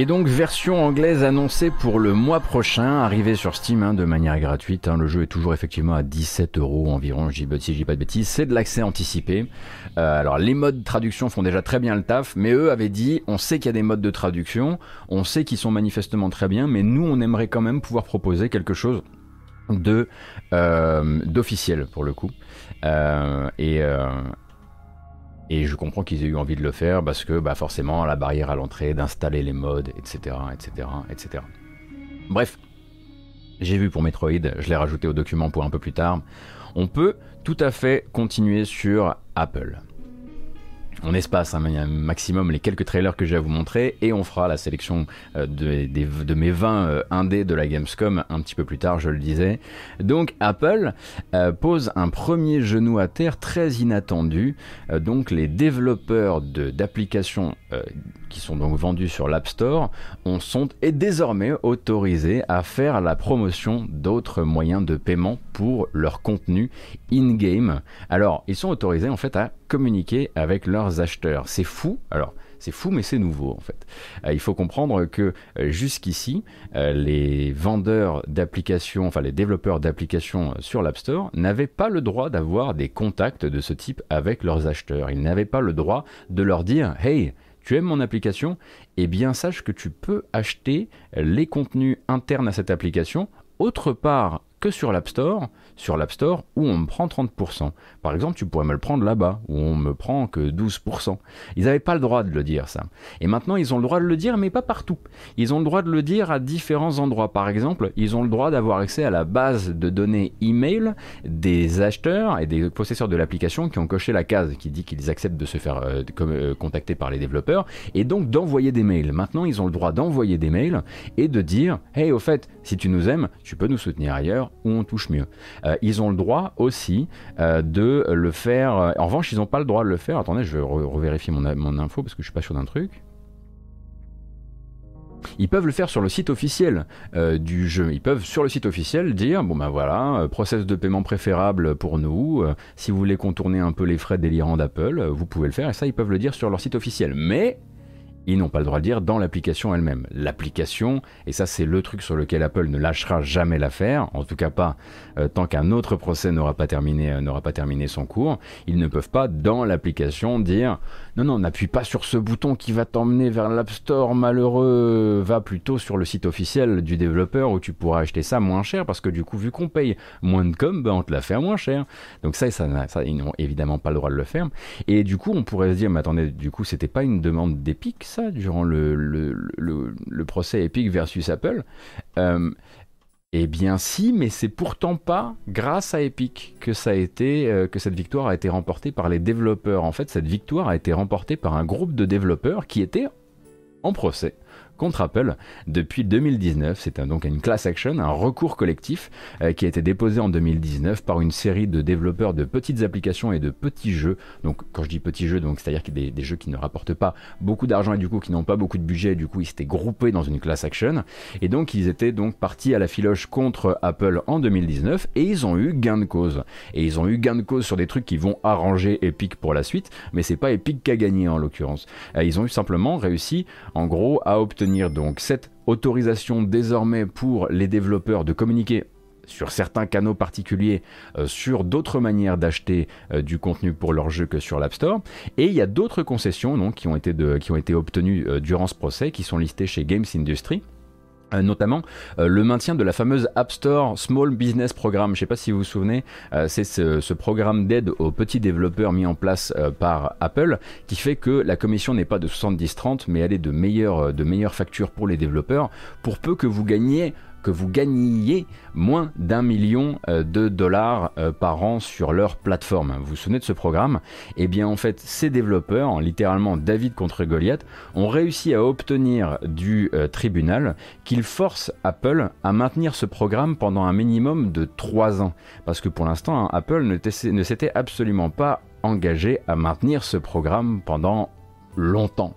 Et donc version anglaise annoncée pour le mois prochain, arrivée sur Steam hein, de manière gratuite. Hein. le jeu est toujours effectivement à 17 euros environ, si je dis pas de bêtises. C'est de l'accès anticipé. Euh, alors les modes de traduction font déjà très bien le taf, mais eux avaient dit, on sait qu'il y a des modes de traduction, on sait qu'ils sont manifestement très bien, mais nous on aimerait quand même pouvoir proposer quelque chose de euh, d'officiel pour le coup. Euh, et et je comprends qu'ils aient eu envie de le faire parce que bah forcément la barrière à l'entrée, d'installer les modes, etc., etc., etc. Bref, j'ai vu pour Metroid, je l'ai rajouté au document pour un peu plus tard. On peut tout à fait continuer sur Apple. On espace un maximum les quelques trailers que j'ai à vous montrer et on fera la sélection euh, de, mes 20 euh, indés de la Gamescom un petit peu plus tard, je le disais. Donc Apple euh, pose un premier genou à terre très inattendu. donc les développeurs d'applications qui sont donc vendus sur l'App Store on sont et désormais autorisés à faire la promotion d'autres moyens de paiement pour leur contenu in-game. Alors ils sont autorisés en fait à communiquer avec leurs acheteurs. C'est fou. Alors, c'est fou, mais c'est nouveau en fait. Euh, il faut comprendre que euh, jusqu'ici, euh, les vendeurs d'applications, enfin les développeurs d'applications sur l'App Store n'avaient pas le droit d'avoir des contacts de ce type avec leurs acheteurs. Ils n'avaient pas le droit de leur dire Hey, tu aimes mon application Eh bien, sache que tu peux acheter les contenus internes à cette application autre part que sur l'App Store sur l'App Store où on me prend 30%. Par exemple, tu pourrais me le prendre là-bas où on me prend que 12%. Ils n'avaient pas le droit de le dire ça. Et maintenant, ils ont le droit de le dire, mais pas partout. Ils ont le droit de le dire à différents endroits. Par exemple, ils ont le droit d'avoir accès à la base de données email des acheteurs et des possesseurs de l'application qui ont coché la case qui dit qu'ils acceptent de se faire euh, euh, contacter par les développeurs et donc d'envoyer des mails. Maintenant, ils ont le droit d'envoyer des mails et de dire Hey, au fait, si tu nous aimes, tu peux nous soutenir ailleurs où on touche mieux. Euh, ils ont le droit aussi euh, de le faire. Euh, en revanche, ils n'ont pas le droit de le faire. Attendez, je vais revérifier mon, mon, info parce que je suis pas sûr d'un truc. Ils peuvent le faire sur le site officiel du jeu. Ils peuvent sur le site officiel dire bon ben voilà, process de paiement préférable pour nous. si vous voulez contourner un peu les frais délirants d'Apple, vous pouvez le faire. Et ça, ils peuvent le dire sur leur site officiel. Mais ils n'ont pas le droit de dire dans l'application elle-même. L'application, et ça c'est le truc sur lequel Apple ne lâchera jamais l'affaire, en tout cas pas euh, tant qu'un autre procès n'aura pas terminé euh, n'aura pas terminé son cours, ils ne peuvent pas dans l'application dire non non n'appuie pas sur ce bouton qui va t'emmener vers l'App Store malheureux, va plutôt sur le site officiel du développeur où tu pourras acheter ça moins cher parce que du coup vu qu'on paye moins de com, ben, on te l'a fait moins cher. Donc ça, ça, ça ils n'ont évidemment pas le droit de le faire. Et du coup on pourrait se dire mais attendez du coup c'était pas une demande d'Epic durant le, procès Epic versus Apple euh, Eh bien si, mais c'est pourtant pas grâce à Epic que ça a été euh, que cette victoire a été remportée par les développeurs. En fait, cette victoire a été remportée par un groupe de développeurs qui étaient en procès contre Apple depuis 2019. C'est donc une class action, un recours collectif euh, qui a été déposé en 2019 par une série de développeurs de petites applications et de petits jeux. Donc quand je dis petits jeux, c'est-à-dire des, jeux qui ne rapportent pas beaucoup d'argent et du coup qui n'ont pas beaucoup de budget, du coup ils s'étaient groupés dans une class action et donc ils étaient donc partis à la filoche contre Apple en 2019 et ils ont eu gain de cause. Et ils ont eu gain de cause sur des trucs qui vont arranger Epic pour la suite, mais c'est pas Epic qui a gagné en l'occurrence. Euh, ils ont simplement réussi en gros à obtenir donc cette autorisation désormais pour les développeurs de communiquer sur certains canaux particuliers, euh, sur d'autres manières d'acheter euh, du contenu pour leur jeu que sur l'App Store. Et il y a d'autres concessions donc, qui, ont été obtenues euh, durant ce procès, qui sont listées chez Games Industry. Euh, notamment euh, le maintien de la fameuse App Store Small Business Programme. Je ne sais pas si vous vous souvenez, euh, c'est ce, programme d'aide aux petits développeurs mis en place par Apple qui fait que la commission n'est pas de 70-30 mais elle est de meilleures, de meilleures factures pour les développeurs pour peu que vous gagniez que vous gagniez moins d'un million euh, de dollars euh, par an sur leur plateforme. Vous vous souvenez de ce programme? Eh bien en fait, ces développeurs, littéralement David contre Goliath, ont réussi à obtenir du euh, tribunal qu'il force Apple à maintenir ce programme pendant un minimum de 3 ans. Parce que pour l'instant, hein, Apple ne s'était absolument pas engagé à maintenir ce programme pendant longtemps.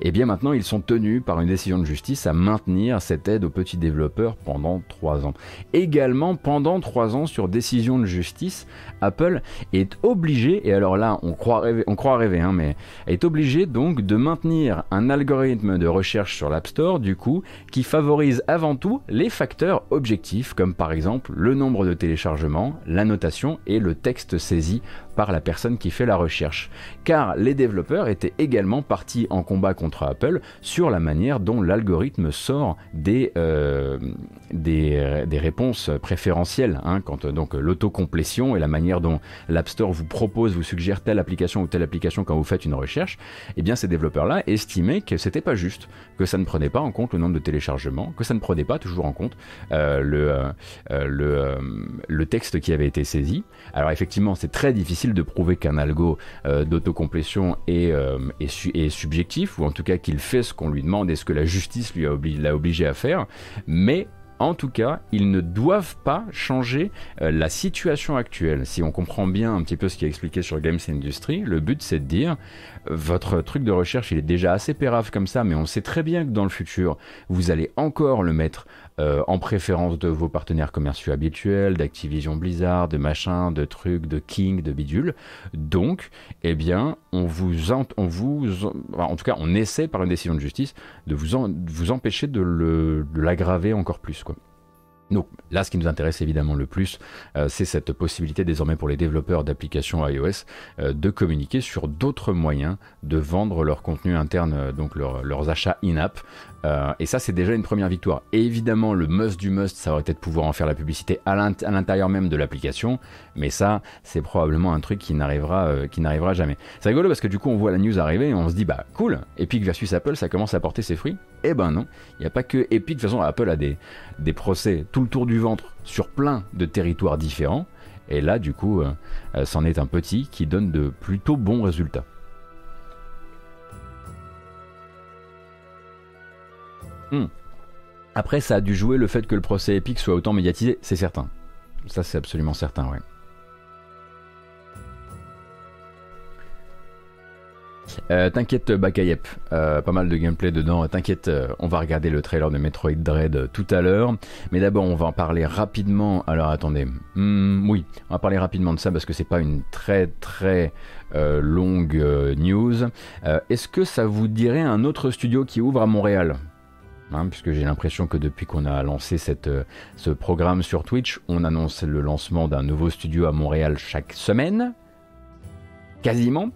Et eh bien maintenant, ils sont tenus par une décision de justice à maintenir cette aide aux petits développeurs pendant trois ans. Également, pendant trois ans, sur décision de justice, Apple est obligé, et alors là, on croit rêver, on croit rêver hein, mais est obligé donc de maintenir un algorithme de recherche sur l'App Store, du coup, qui favorise avant tout les facteurs objectifs, comme par exemple le nombre de téléchargements, la notation et le texte saisi par la personne qui fait la recherche. Car les développeurs étaient également partis en combat contre Apple sur la manière dont l'algorithme sort des, euh, des, réponses préférentielles. Hein, quand donc l'autocomplétion et la manière dont l'App Store vous propose, vous suggère telle application ou telle application quand vous faites une recherche, eh bien ces développeurs-là estimaient que c'était pas juste, que ça ne prenait pas en compte le nombre de téléchargements, que ça ne prenait pas toujours en compte euh, le, euh, le, le texte qui avait été saisi. Alors effectivement, c'est très difficile de prouver qu'un algo euh, d'autocomplétion est, euh, est, subjectif, ou en tout cas qu'il fait ce qu'on lui demande et ce que la justice lui a l'a obligé à faire, mais en tout cas, ils ne doivent pas changer euh, la situation actuelle. Si on comprend bien un petit peu ce qui est expliqué sur Games Industry, le but c'est de dire votre truc de recherche il est déjà assez pérave comme ça, mais on sait très bien que dans le futur, vous allez encore le mettre euh, en préférence de vos partenaires commerciaux habituels, d'Activision Blizzard, de machin, de trucs, de King, de bidule. Donc, eh bien, on vous, en, en tout cas, on essaie par une décision de justice de vous, vous empêcher de l'aggraver encore plus, quoi. Donc là, ce qui nous intéresse évidemment le plus, euh, c'est cette possibilité désormais pour les développeurs d'applications iOS euh, de communiquer sur d'autres moyens de vendre leur contenu interne, donc leurs achats in-app. Et ça, c'est déjà une première victoire. Et évidemment, le must du must, ça aurait été de pouvoir en faire la publicité à l'intérieur même de l'application. Mais ça, c'est probablement un truc qui n'arrivera, qui n'arrivera jamais. C'est rigolo parce que du coup, on voit la news arriver et on se dit, bah cool, Epic versus Apple, ça commence à porter ses fruits. Eh ben non, il n'y a pas que Epic. De toute façon, Apple a des, procès tout le tour du ventre sur plein de territoires différents. Et là, du coup, euh, euh, c'en est un petit qui donne de plutôt bons résultats. Hmm. Après, ça a dû jouer le fait que le procès Epic soit autant médiatisé, c'est certain. Ça, c'est absolument certain, ouais. Euh, t'inquiète Bakayep, euh, pas mal de gameplay dedans. T'inquiète, euh, on va regarder le trailer de Metroid Dread tout à l'heure. Mais d'abord, on va en parler rapidement. Alors attendez, hmm, oui, on va parler rapidement de ça parce que c'est pas une très très longue news. Est-ce que ça vous dirait un autre studio qui ouvre à Montréal? Hein, puisque j'ai l'impression que depuis qu'on a lancé cette, ce programme sur Twitch, on annonce le lancement d'un nouveau studio à Montréal chaque semaine. Quasiment.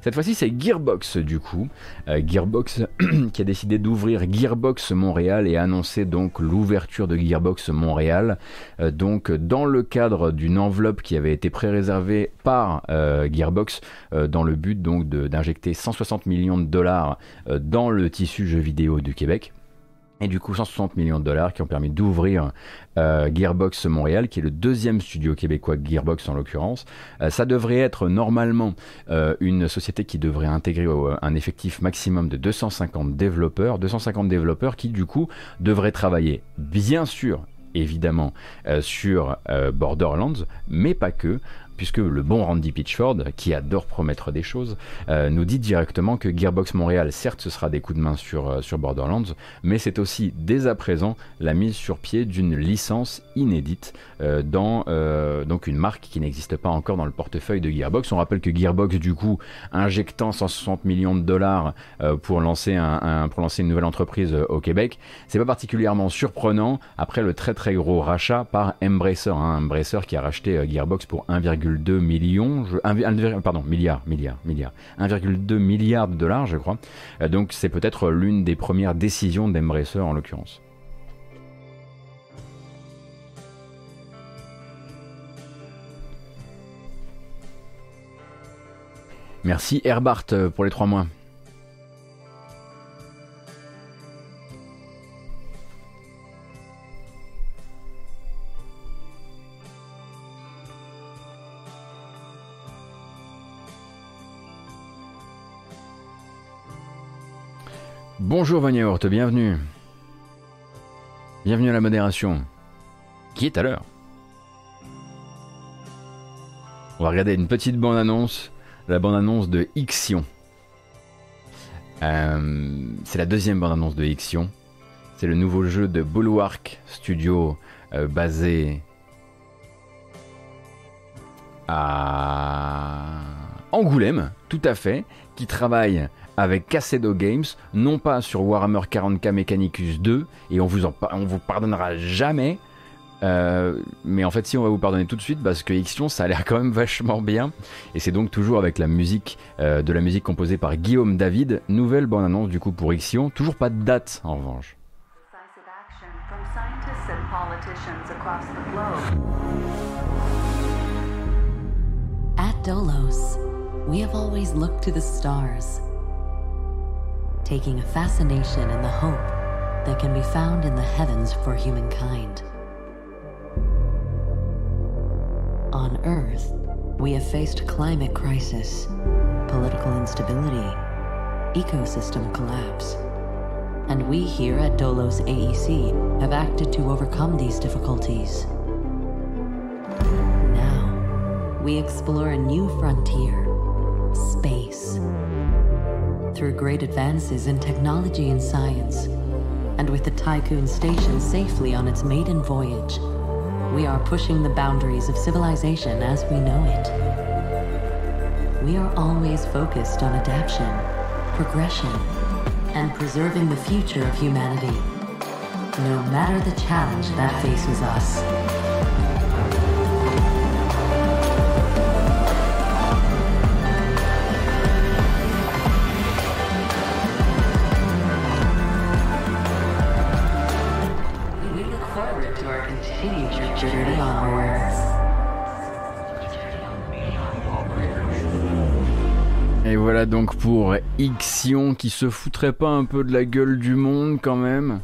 Cette fois-ci, c'est Gearbox du coup. Euh, Gearbox qui a décidé d'ouvrir Gearbox Montréal et annoncer donc l'ouverture de Gearbox Montréal. Euh, donc dans le cadre d'une enveloppe qui avait été pré-réservée par euh, Gearbox dans le but donc d'injecter 160 millions de dollars dans le tissu jeu vidéo du Québec. Et du coup, 160 millions de dollars qui ont permis d'ouvrir euh, Gearbox Montréal, qui est le deuxième studio québécois Gearbox en l'occurrence. Euh, ça devrait être normalement euh, une société qui devrait intégrer un effectif maximum de 250 développeurs, 250 développeurs qui du coup devraient travailler bien sûr évidemment sur Borderlands, mais pas que, puisque le bon Randy Pitchford, qui adore promettre des choses, euh, nous dit directement que Gearbox Montréal, certes, ce sera des coups de main sur, euh, sur Borderlands, mais c'est aussi dès à présent la mise sur pied d'une licence inédite euh, dans donc une marque qui n'existe pas encore dans le portefeuille de Gearbox. On rappelle que Gearbox, du coup, injectant 160 millions de dollars pour, lancer une nouvelle entreprise au Québec, c'est pas particulièrement surprenant après le très très gros rachat par Embracer, hein, Embracer qui a racheté Gearbox pour 1,2 1,2 millions, pardon, milliards, milliards, milliards, 1,2 milliard de dollars, je crois. Euh, donc c'est peut-être l'une des premières décisions d'Embracer en l'occurrence. Merci Herbart pour les trois mois. Bonjour Vagnaourt, bienvenue. Bienvenue à la modération. Qui est à l'heure On va regarder une petite bande-annonce, la bande-annonce de Ixion. c'est la deuxième bande-annonce de Ixion. C'est le nouveau jeu de Bulwark Studio basé à Angoulême, tout à fait, qui travaille avec Casedo Games, non pas sur Warhammer 40k Mechanicus 2, et on vous, en, on vous pardonnera jamais. Euh, mais en fait, si on va vous pardonner tout de suite parce que Ixion, ça a l'air quand même vachement bien. Et c'est donc toujours avec la musique, euh, de la musique composée par Guillaume David. Nouvelle bonne annonce du coup pour Ixion. Toujours pas de date en revanche. At Dolos, we have always looked to the stars, taking a fascination in the hope that can be found in the heavens for humankind. On Earth, we have faced climate crisis, political instability, ecosystem collapse. And we here at Dolos AEC have acted to overcome these difficulties. Now, we explore a new frontier space. Through great advances in technology and science, and with the Tycoon station safely on its maiden voyage, we are pushing the boundaries of civilization as we know it. We are always focused on adaptation, progression, and preserving the future of humanity, no matter the challenge that faces us. Voilà donc pour Ixion qui se foutrait pas un peu de la gueule du monde quand même.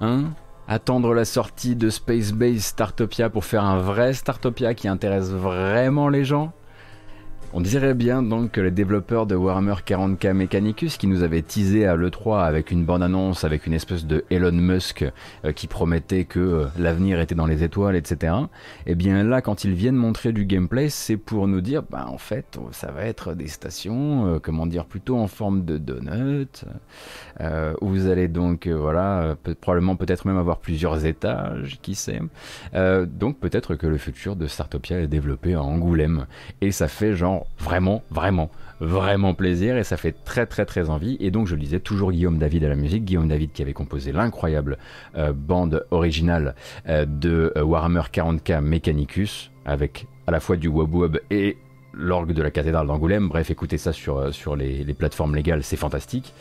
Hein? Attendre la sortie de Space Base Startopia pour faire un vrai Startopia qui intéresse vraiment les gens? On dirait bien donc que les développeurs de Warhammer 40k Mechanicus qui nous avaient teasé à l'E3 avec une bande-annonce, avec une espèce de Elon Musk euh, qui promettait que euh, l'avenir était dans les étoiles, etc. Et eh bien là, quand ils viennent montrer du gameplay, c'est pour nous dire, bah en fait, ça va être des stations, euh, comment dire, plutôt en forme de donut, où vous allez donc, voilà, probablement peut-être même avoir plusieurs étages, qui sait. donc peut-être que le futur de Startopia est développé à Angoulême. Et ça fait genre vraiment, vraiment, vraiment plaisir et ça fait très très très envie. Et donc je le disais, toujours Guillaume David à la musique, Guillaume David qui avait composé l'incroyable euh, bande originale euh, de euh, Warhammer 40k Mechanicus avec à la fois du wub wub et l'orgue de la cathédrale d'Angoulême. Bref, écoutez ça sur, sur les, plateformes légales, c'est fantastique.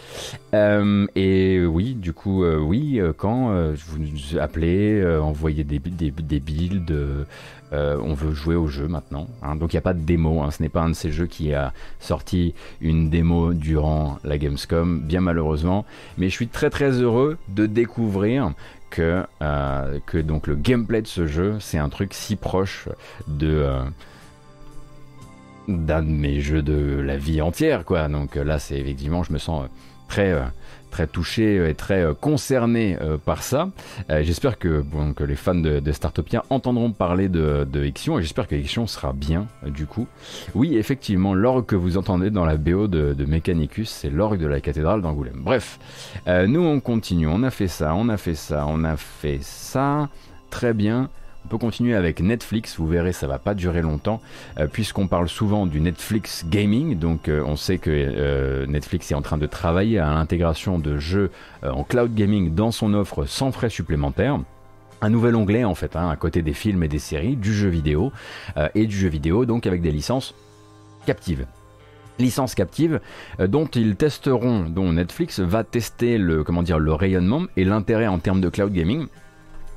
Et oui, du coup, oui, quand vous nous appelez, envoyez des, des, des builds, on veut jouer au jeu maintenant. Hein. Donc il n'y a pas de démo, hein. ce n'est pas un de ces jeux qui a sorti une démo durant la Gamescom, bien malheureusement. Mais je suis très très heureux de découvrir que, donc le gameplay de ce jeu, c'est un truc si proche de d'un de mes jeux de la vie entière, quoi. Donc euh, là, c'est effectivement, je me sens euh, très euh, très touché et très concerné par ça. j'espère que, bon, que les fans de, de, Startopia entendront parler de, de Ixion et j'espère que Ixion sera bien du coup. Oui, effectivement, l'orgue que vous entendez dans la BO de, de Mechanicus, c'est l'orgue de la cathédrale d'Angoulême. Bref, nous on continue, on a fait ça, on a fait ça, on a fait ça. Très bien. On peut continuer avec Netflix, vous verrez ça va pas durer longtemps euh, puisqu'on parle souvent du Netflix Gaming, donc euh, on sait que euh, Netflix est en train de travailler à l'intégration de jeux en cloud gaming dans son offre sans frais supplémentaires. Un nouvel onglet en fait, hein, à côté des films et des séries, du jeu vidéo et du jeu vidéo, donc avec des licences captives. Licences captives dont ils testeront, dont Netflix va tester le comment dire le rayonnement et l'intérêt en termes de cloud gaming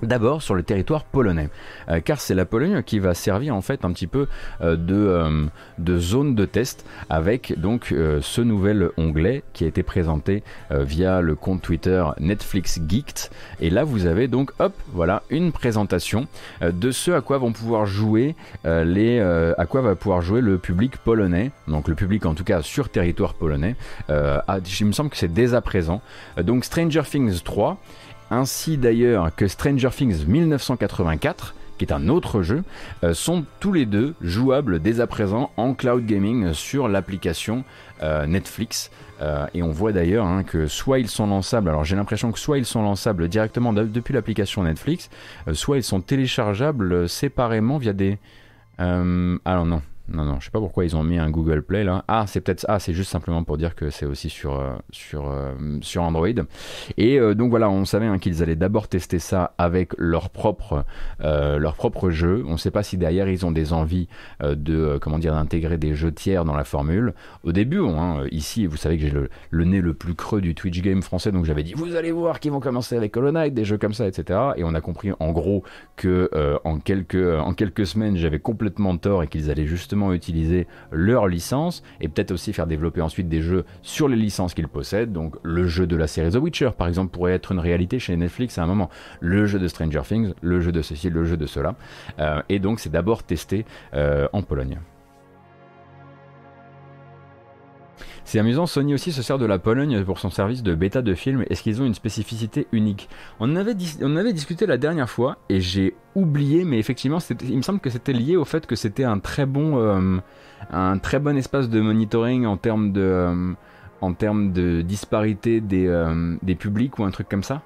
D'abord sur le territoire polonais, euh, car c'est la Pologne qui va servir en fait un petit peu euh, de, euh, de, zone de test avec donc ce nouvel onglet qui a été présenté via le compte Twitter Netflix Geeked. Et là vous avez donc hop voilà une présentation de ce à quoi vont pouvoir jouer les à quoi va pouvoir jouer le public polonais, donc le public en tout cas sur territoire polonais. il me semble que c'est dès à présent. donc Stranger Things 3 ainsi d'ailleurs que Stranger Things 1984, qui est un autre jeu, sont tous les deux jouables dès à présent en cloud gaming sur l'application Netflix. et on voit d'ailleurs hein, que soit ils sont lançables, alors j'ai l'impression que soit ils sont lançables directement depuis l'application Netflix, soit ils sont téléchargeables séparément via des... alors non, non, non, je sais pas pourquoi ils ont mis un Google Play là. Ah, c'est peut-être ah, c'est juste simplement pour dire que c'est aussi sur euh, euh, Android. Et euh, donc voilà, on savait hein, qu'ils allaient d'abord tester ça avec leur propre jeu. On ne sait pas si derrière ils ont des envies de comment dire d'intégrer des jeux tiers dans la formule. Au début, hein, ici, vous savez que j'ai le, nez le plus creux du Twitch game français, donc j'avais dit vous allez voir qu'ils vont commencer avec Hollow Knight, des jeux comme ça, etc. Et on a compris en gros que en quelques en quelques semaines j'avais complètement tort et qu'ils allaient utiliser leur licence et peut-être aussi faire développer ensuite des jeux sur les licences qu'ils possèdent. Donc le jeu de la série The Witcher par exemple pourrait être une réalité chez Netflix à un moment. Le jeu de Stranger Things, le jeu de ceci, le jeu de cela. Euh, et donc c'est d'abord testé euh, en Pologne. C'est amusant, Sony aussi se sert de la Pologne pour son service de bêta de films. Est-ce qu'ils ont une spécificité unique? On avait, discuté la dernière fois et j'ai oublié, mais effectivement, il me semble que c'était lié au fait que c'était un très bon, euh, un très bon espace de monitoring en termes de, euh, disparité des, euh, des publics ou un truc comme ça.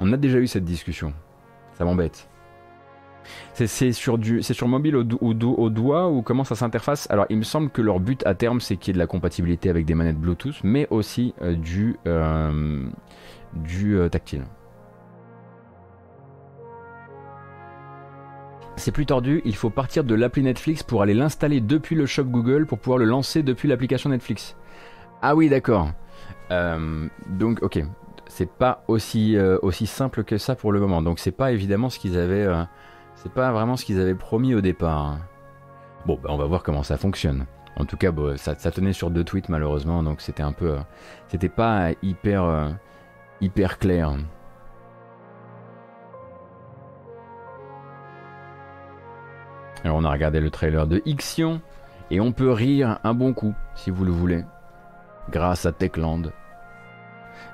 On a déjà eu cette discussion. Ça m'embête. C'est sur, du, sur mobile au, au, doigt ou comment ça s'interface? Alors il me semble que leur but à terme c'est qu'il y ait de la compatibilité avec des manettes Bluetooth mais aussi euh, du, euh, du euh, tactile. C'est plus tordu, il faut partir de l'appli Netflix pour aller l'installer depuis le shop Google pour pouvoir le lancer depuis l'application Netflix. Ah oui d'accord. donc ok, c'est pas aussi, aussi simple que ça pour le moment. Donc c'est pas évidemment ce qu'ils avaient c'est pas vraiment ce qu'ils avaient promis au départ. Bon, bah on va voir comment ça fonctionne. En tout cas, ça, tenait sur deux tweets malheureusement, donc c'était un peu, euh, c'était pas hyper, euh, hyper clair. Alors on a regardé le trailer de Ixion et on peut rire un bon coup si vous le voulez, grâce à Techland.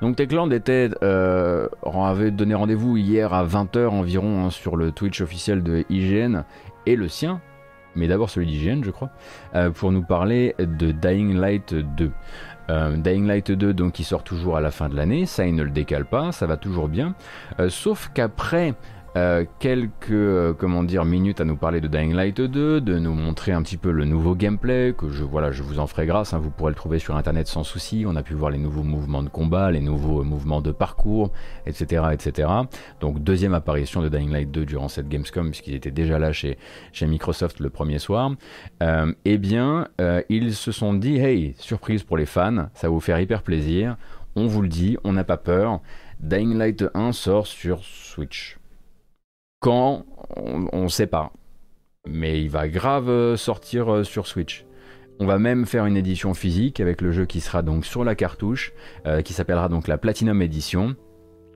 Donc Techland euh, avait donné rendez-vous hier à 20h environ hein, sur le Twitch officiel de IGN et le sien, mais d'abord celui d'IGN je crois, euh, pour nous parler de Dying Light 2. Euh, Dying Light 2 donc qui sort toujours à la fin de l'année, ça il ne le décale pas, ça va toujours bien, sauf qu'après euh, quelques euh, comment minutes à nous parler de Dying Light 2, de nous montrer un petit peu le nouveau gameplay que je voilà je vous en ferai grâce, hein, vous pourrez le trouver sur internet sans souci. On a pu voir les nouveaux mouvements de combat, les nouveaux euh, mouvements de parcours, etc., etc. Donc deuxième apparition de Dying Light 2 durant cette Gamescom puisqu'il était déjà là chez chez Microsoft le premier soir. eh bien ils se sont dit hey surprise pour les fans, ça va vous faire hyper plaisir. On vous le dit, on n'a pas peur. Dying Light 1 sort sur Switch. Quand on ne sait pas. Mais il va grave euh, sortir euh, sur Switch. On va même faire une édition physique avec le jeu qui sera donc sur la cartouche, euh, qui s'appellera donc la Platinum Edition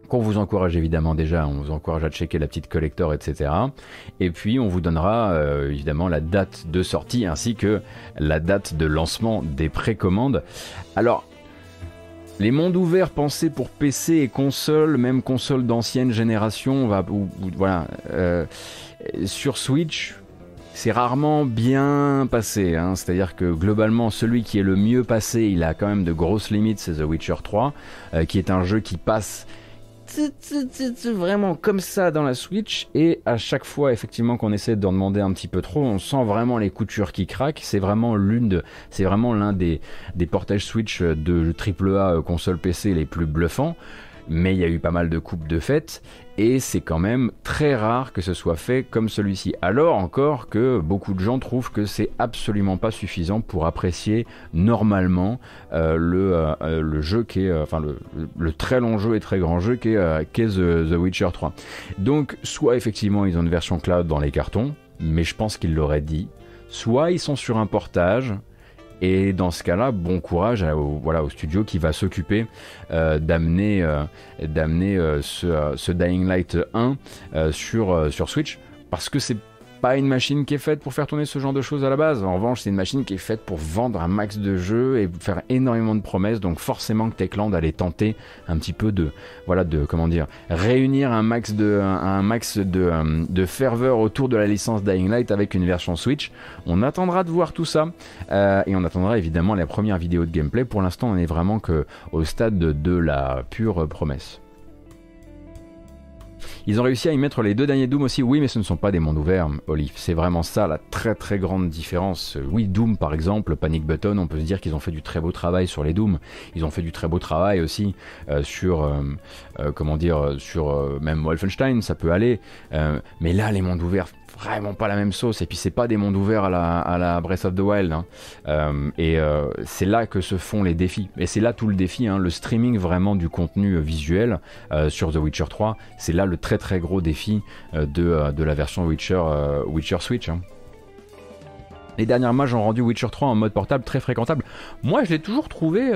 qu'on vous encourage évidemment déjà, on vous encourage à checker la petite collector, etc. Et puis on vous donnera évidemment la date de sortie ainsi que la date de lancement des précommandes. Alors les mondes ouverts pensés pour PC et console, même console d'ancienne génération, voilà, euh, sur Switch, c'est rarement bien passé. Hein. C'est-à-dire que globalement, celui qui est le mieux passé, il a quand même de grosses limites, c'est The Witcher 3, euh, qui est un jeu qui passe vraiment comme ça dans la Switch et à chaque fois effectivement qu'on essaie d'en demander un petit peu trop, on sent vraiment les coutures qui craquent. C'est vraiment l'une de, c'est vraiment l'un des, des portages Switch de AAA euh, console PC les plus bluffants mais il y a eu pas mal de coupes de fête et c'est quand même très rare que ce soit fait comme celui-ci. Alors encore que beaucoup de gens trouvent que c'est absolument pas suffisant pour apprécier normalement euh, le, euh, le, jeu qui est, euh, enfin le, très long jeu et très grand jeu qui est, The, Witcher 3. Donc soit effectivement ils ont une version cloud dans les cartons, mais je pense qu'ils l'auraient dit. Soit ils sont sur un portage, et dans ce cas-là, bon courage au, voilà, au studio qui va s'occuper euh, d'amener euh, euh, ce, ce, Dying Light 1 sur, sur Switch. Parce que c'est pas une machine qui est faite pour faire tourner ce genre de choses à la base. En revanche, c'est une machine qui est faite pour vendre un max de jeux et faire énormément de promesses. Donc forcément que Techland allait tenter un petit peu de, voilà, de comment dire, réunir un max de, euh, ferveur autour de la licence Dying Light avec une version Switch. On attendra de voir tout ça euh, et on attendra évidemment la première vidéo de gameplay. Pour l'instant, on est vraiment que au stade de la pure promesse. Ils ont réussi à y mettre les deux derniers Doom aussi, oui, mais ce ne sont pas des mondes ouverts, Olive. C'est vraiment ça la très très grande différence. Oui, Doom par exemple, Panic Button, on peut se dire qu'ils ont fait du très beau travail sur les Doom. Ils ont fait du très beau travail aussi euh, sur, euh, euh, comment dire, sur même Wolfenstein, ça peut aller. mais là, les mondes ouverts, vraiment pas la même sauce. Et puis c'est pas des mondes ouverts à la, à la Breath of the Wild. Hein. Euh, et euh, c'est là que se font les défis. Et c'est là tout le défi, hein. le streaming vraiment du contenu euh, visuel sur The Witcher 3. C'est là le très très gros défi de, de, la version Witcher, Witcher Switch. Hein. Les dernières matchs ont rendu Witcher 3 en mode portable très fréquentable. Moi, je l'ai toujours trouvé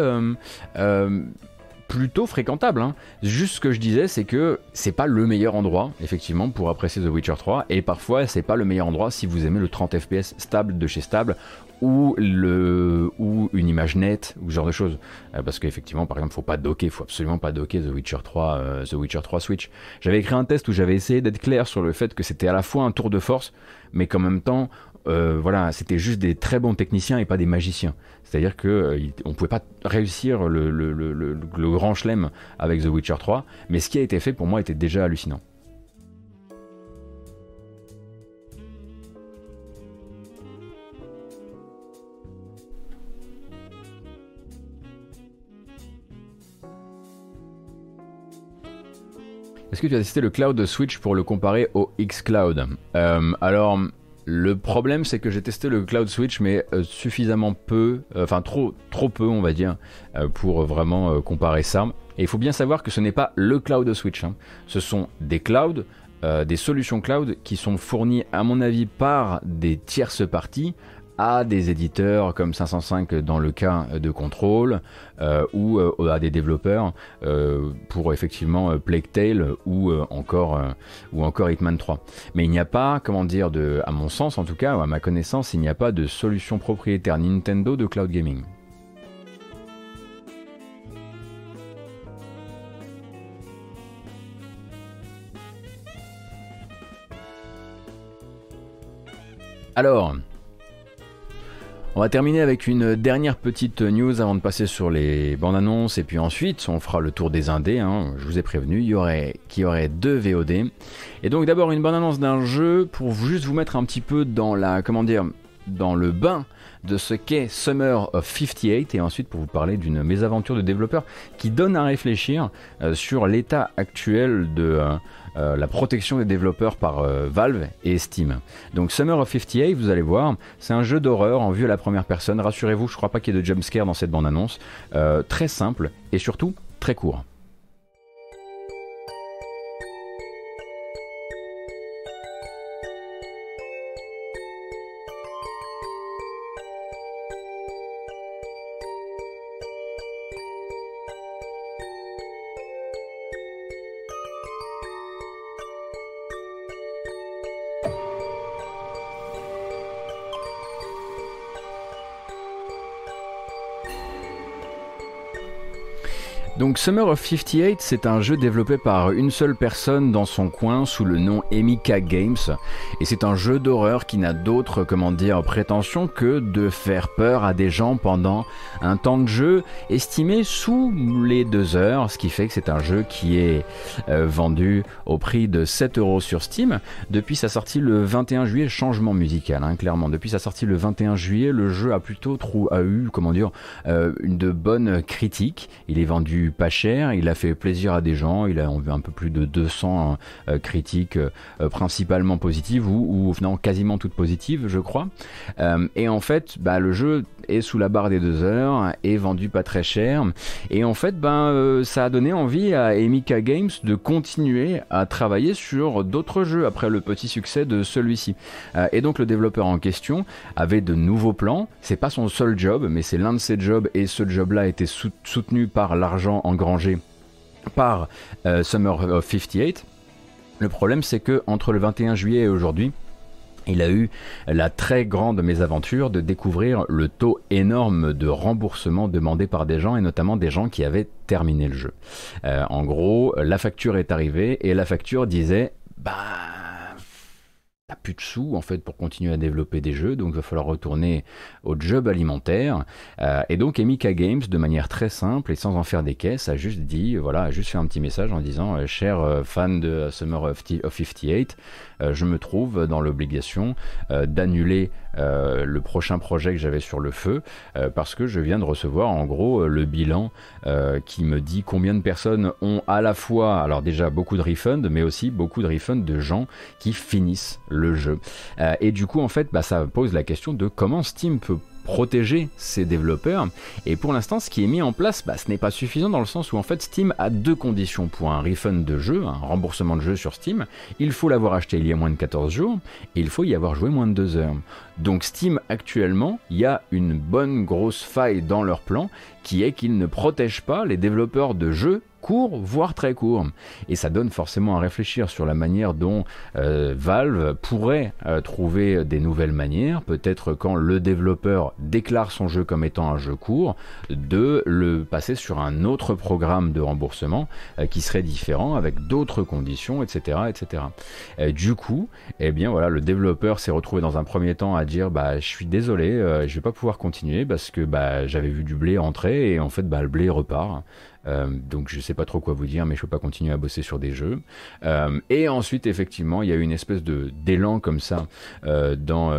plutôt fréquentable. Hein. Juste ce que je disais, c'est que c'est pas le meilleur endroit, effectivement, pour apprécier The Witcher 3. Et parfois, c'est pas le meilleur endroit si vous aimez le 30 FPS stable de chez Stable ou, le, ou une image nette ou ce genre de choses. Euh, parce qu'effectivement, par exemple, faut pas docker, faut absolument pas docker The Witcher 3, euh, The Witcher 3 Switch. J'avais écrit un test où j'avais essayé d'être clair sur le fait que c'était à la fois un tour de force, mais qu'en même temps, euh, voilà, c'était juste des très bons techniciens et pas des magiciens. C'est-à-dire qu'on euh, ne pouvait pas réussir le, grand chelem avec The Witcher 3, mais ce qui a été fait pour moi était déjà hallucinant. Est-ce que tu as testé le cloud Switch pour le comparer au xCloud euh, Alors, le problème, c'est que j'ai testé le Cloud Switch, mais euh, suffisamment peu, euh, enfin trop, trop peu, on va dire, euh, pour vraiment comparer ça. Et il faut bien savoir que ce n'est pas le Cloud Switch. Hein. Ce sont des clouds, des solutions cloud qui sont fournies, à mon avis, par des tierces parties à des éditeurs comme 505 dans le cas de contrôle euh, ou euh, à des développeurs euh, pour effectivement Plague Tale ou encore ou encore Hitman 3. Mais il n'y a pas, comment dire, de, à mon sens en tout cas, ou à ma connaissance, il n'y a pas de solution propriétaire Nintendo de cloud gaming. Alors, on va terminer avec une dernière petite news avant de passer sur les bandes annonces et puis ensuite on fera le tour des indés. Hein. Je vous ai prévenu, il y aurait, qu'il y aurait deux VOD. Et donc d'abord une bande annonce d'un jeu pour juste vous mettre un petit peu dans la, comment dire, dans le bain de ce qu'est Summer of 58 et ensuite pour vous parler d'une mésaventure de développeur qui donne à réfléchir euh, sur l'état actuel de, euh, euh, la protection des développeurs par euh, Valve et Steam. Donc Summer of 58, vous allez voir, c'est un jeu d'horreur en vue à la première personne. Rassurez-vous, je crois pas qu'il y ait de jumpscare dans cette bande-annonce. Euh, très simple et surtout très court. Donc Summer of 58, c'est un jeu développé par une seule personne dans son coin sous le nom Emika Games. Et c'est un jeu d'horreur qui n'a d'autre, comment dire, prétention que de faire peur à des gens pendant un temps de jeu estimé sous les deux heures, ce qui fait que c'est un jeu qui est euh, vendu au prix de 7 euros sur Steam. Depuis sa sortie le 21 juillet, changement musical, hein, clairement. Depuis sa sortie le 21 juillet, le jeu a plutôt a eu, comment dire, euh, une de bonnes critiques. Il est vendu pas cher, il a fait plaisir à des gens, il a un peu plus de 200 euh, critiques euh, principalement positives ou, quasiment toutes positives je crois. Euh, et en fait, bah, le jeu est sous la barre des deux heures, est vendu pas très cher. Et en fait, ben, ça a donné envie à Emika Games de continuer à travailler sur d'autres jeux après le petit succès de celui-ci. et donc le développeur en question avait de nouveaux plans. C'est pas son seul job, mais c'est l'un de ses jobs et ce job-là a été soutenu par l'argent engrangé par euh, Summer of 58. Le problème, c'est que entre le 21 juillet et aujourd'hui, il a eu la très grande mésaventure de découvrir le taux énorme de remboursement demandé par des gens et notamment des gens qui avaient terminé le jeu. Euh, en gros, la facture est arrivée et la facture disait bah t'as plus de sous en fait pour continuer à développer des jeux, donc il va falloir retourner au job alimentaire. Euh, et donc Emika Games, de manière très simple et sans en faire des caisses, a juste dit, voilà, a juste fait un petit message en disant, euh, cher euh, fan de Summer of, 58, je me trouve dans l'obligation d'annuler le prochain projet que j'avais sur le feu parce que je viens de recevoir en gros le bilan qui me dit combien de personnes ont à la fois, alors déjà beaucoup de refunds, mais aussi beaucoup de refunds de gens qui finissent le jeu. Euh, et du coup, en fait, bah, ça pose la question de comment Steam peut protéger ses développeurs. Et pour l'instant, ce qui est mis en place, bah, ce n'est pas suffisant dans le sens où en fait Steam a deux conditions pour un refund de jeu, un remboursement de jeu sur Steam. Il faut l'avoir acheté il y a moins de 14 jours et il faut y avoir joué moins de 2 heures. Donc Steam actuellement, il y a une bonne grosse faille dans leur plan qui est qu'ils ne protègent pas les développeurs de jeux court, voire très court. Et ça donne forcément à réfléchir sur la manière dont euh, Valve pourrait euh, trouver des nouvelles manières, peut-être quand le développeur déclare son jeu comme étant un jeu court, de le passer sur un autre programme de remboursement euh, qui serait différent, avec d'autres conditions, etc. etc. du coup, eh bien voilà, le développeur s'est retrouvé dans un premier temps à dire bah je suis désolé, je vais pas pouvoir continuer parce que bah, j'avais vu du blé entrer et en fait bah, le blé repart. Euh, donc je sais pas trop quoi vous dire, mais je peux pas continuer à bosser sur des jeux. Euh, et ensuite, effectivement, il y a eu une espèce de d'élan comme ça euh, dans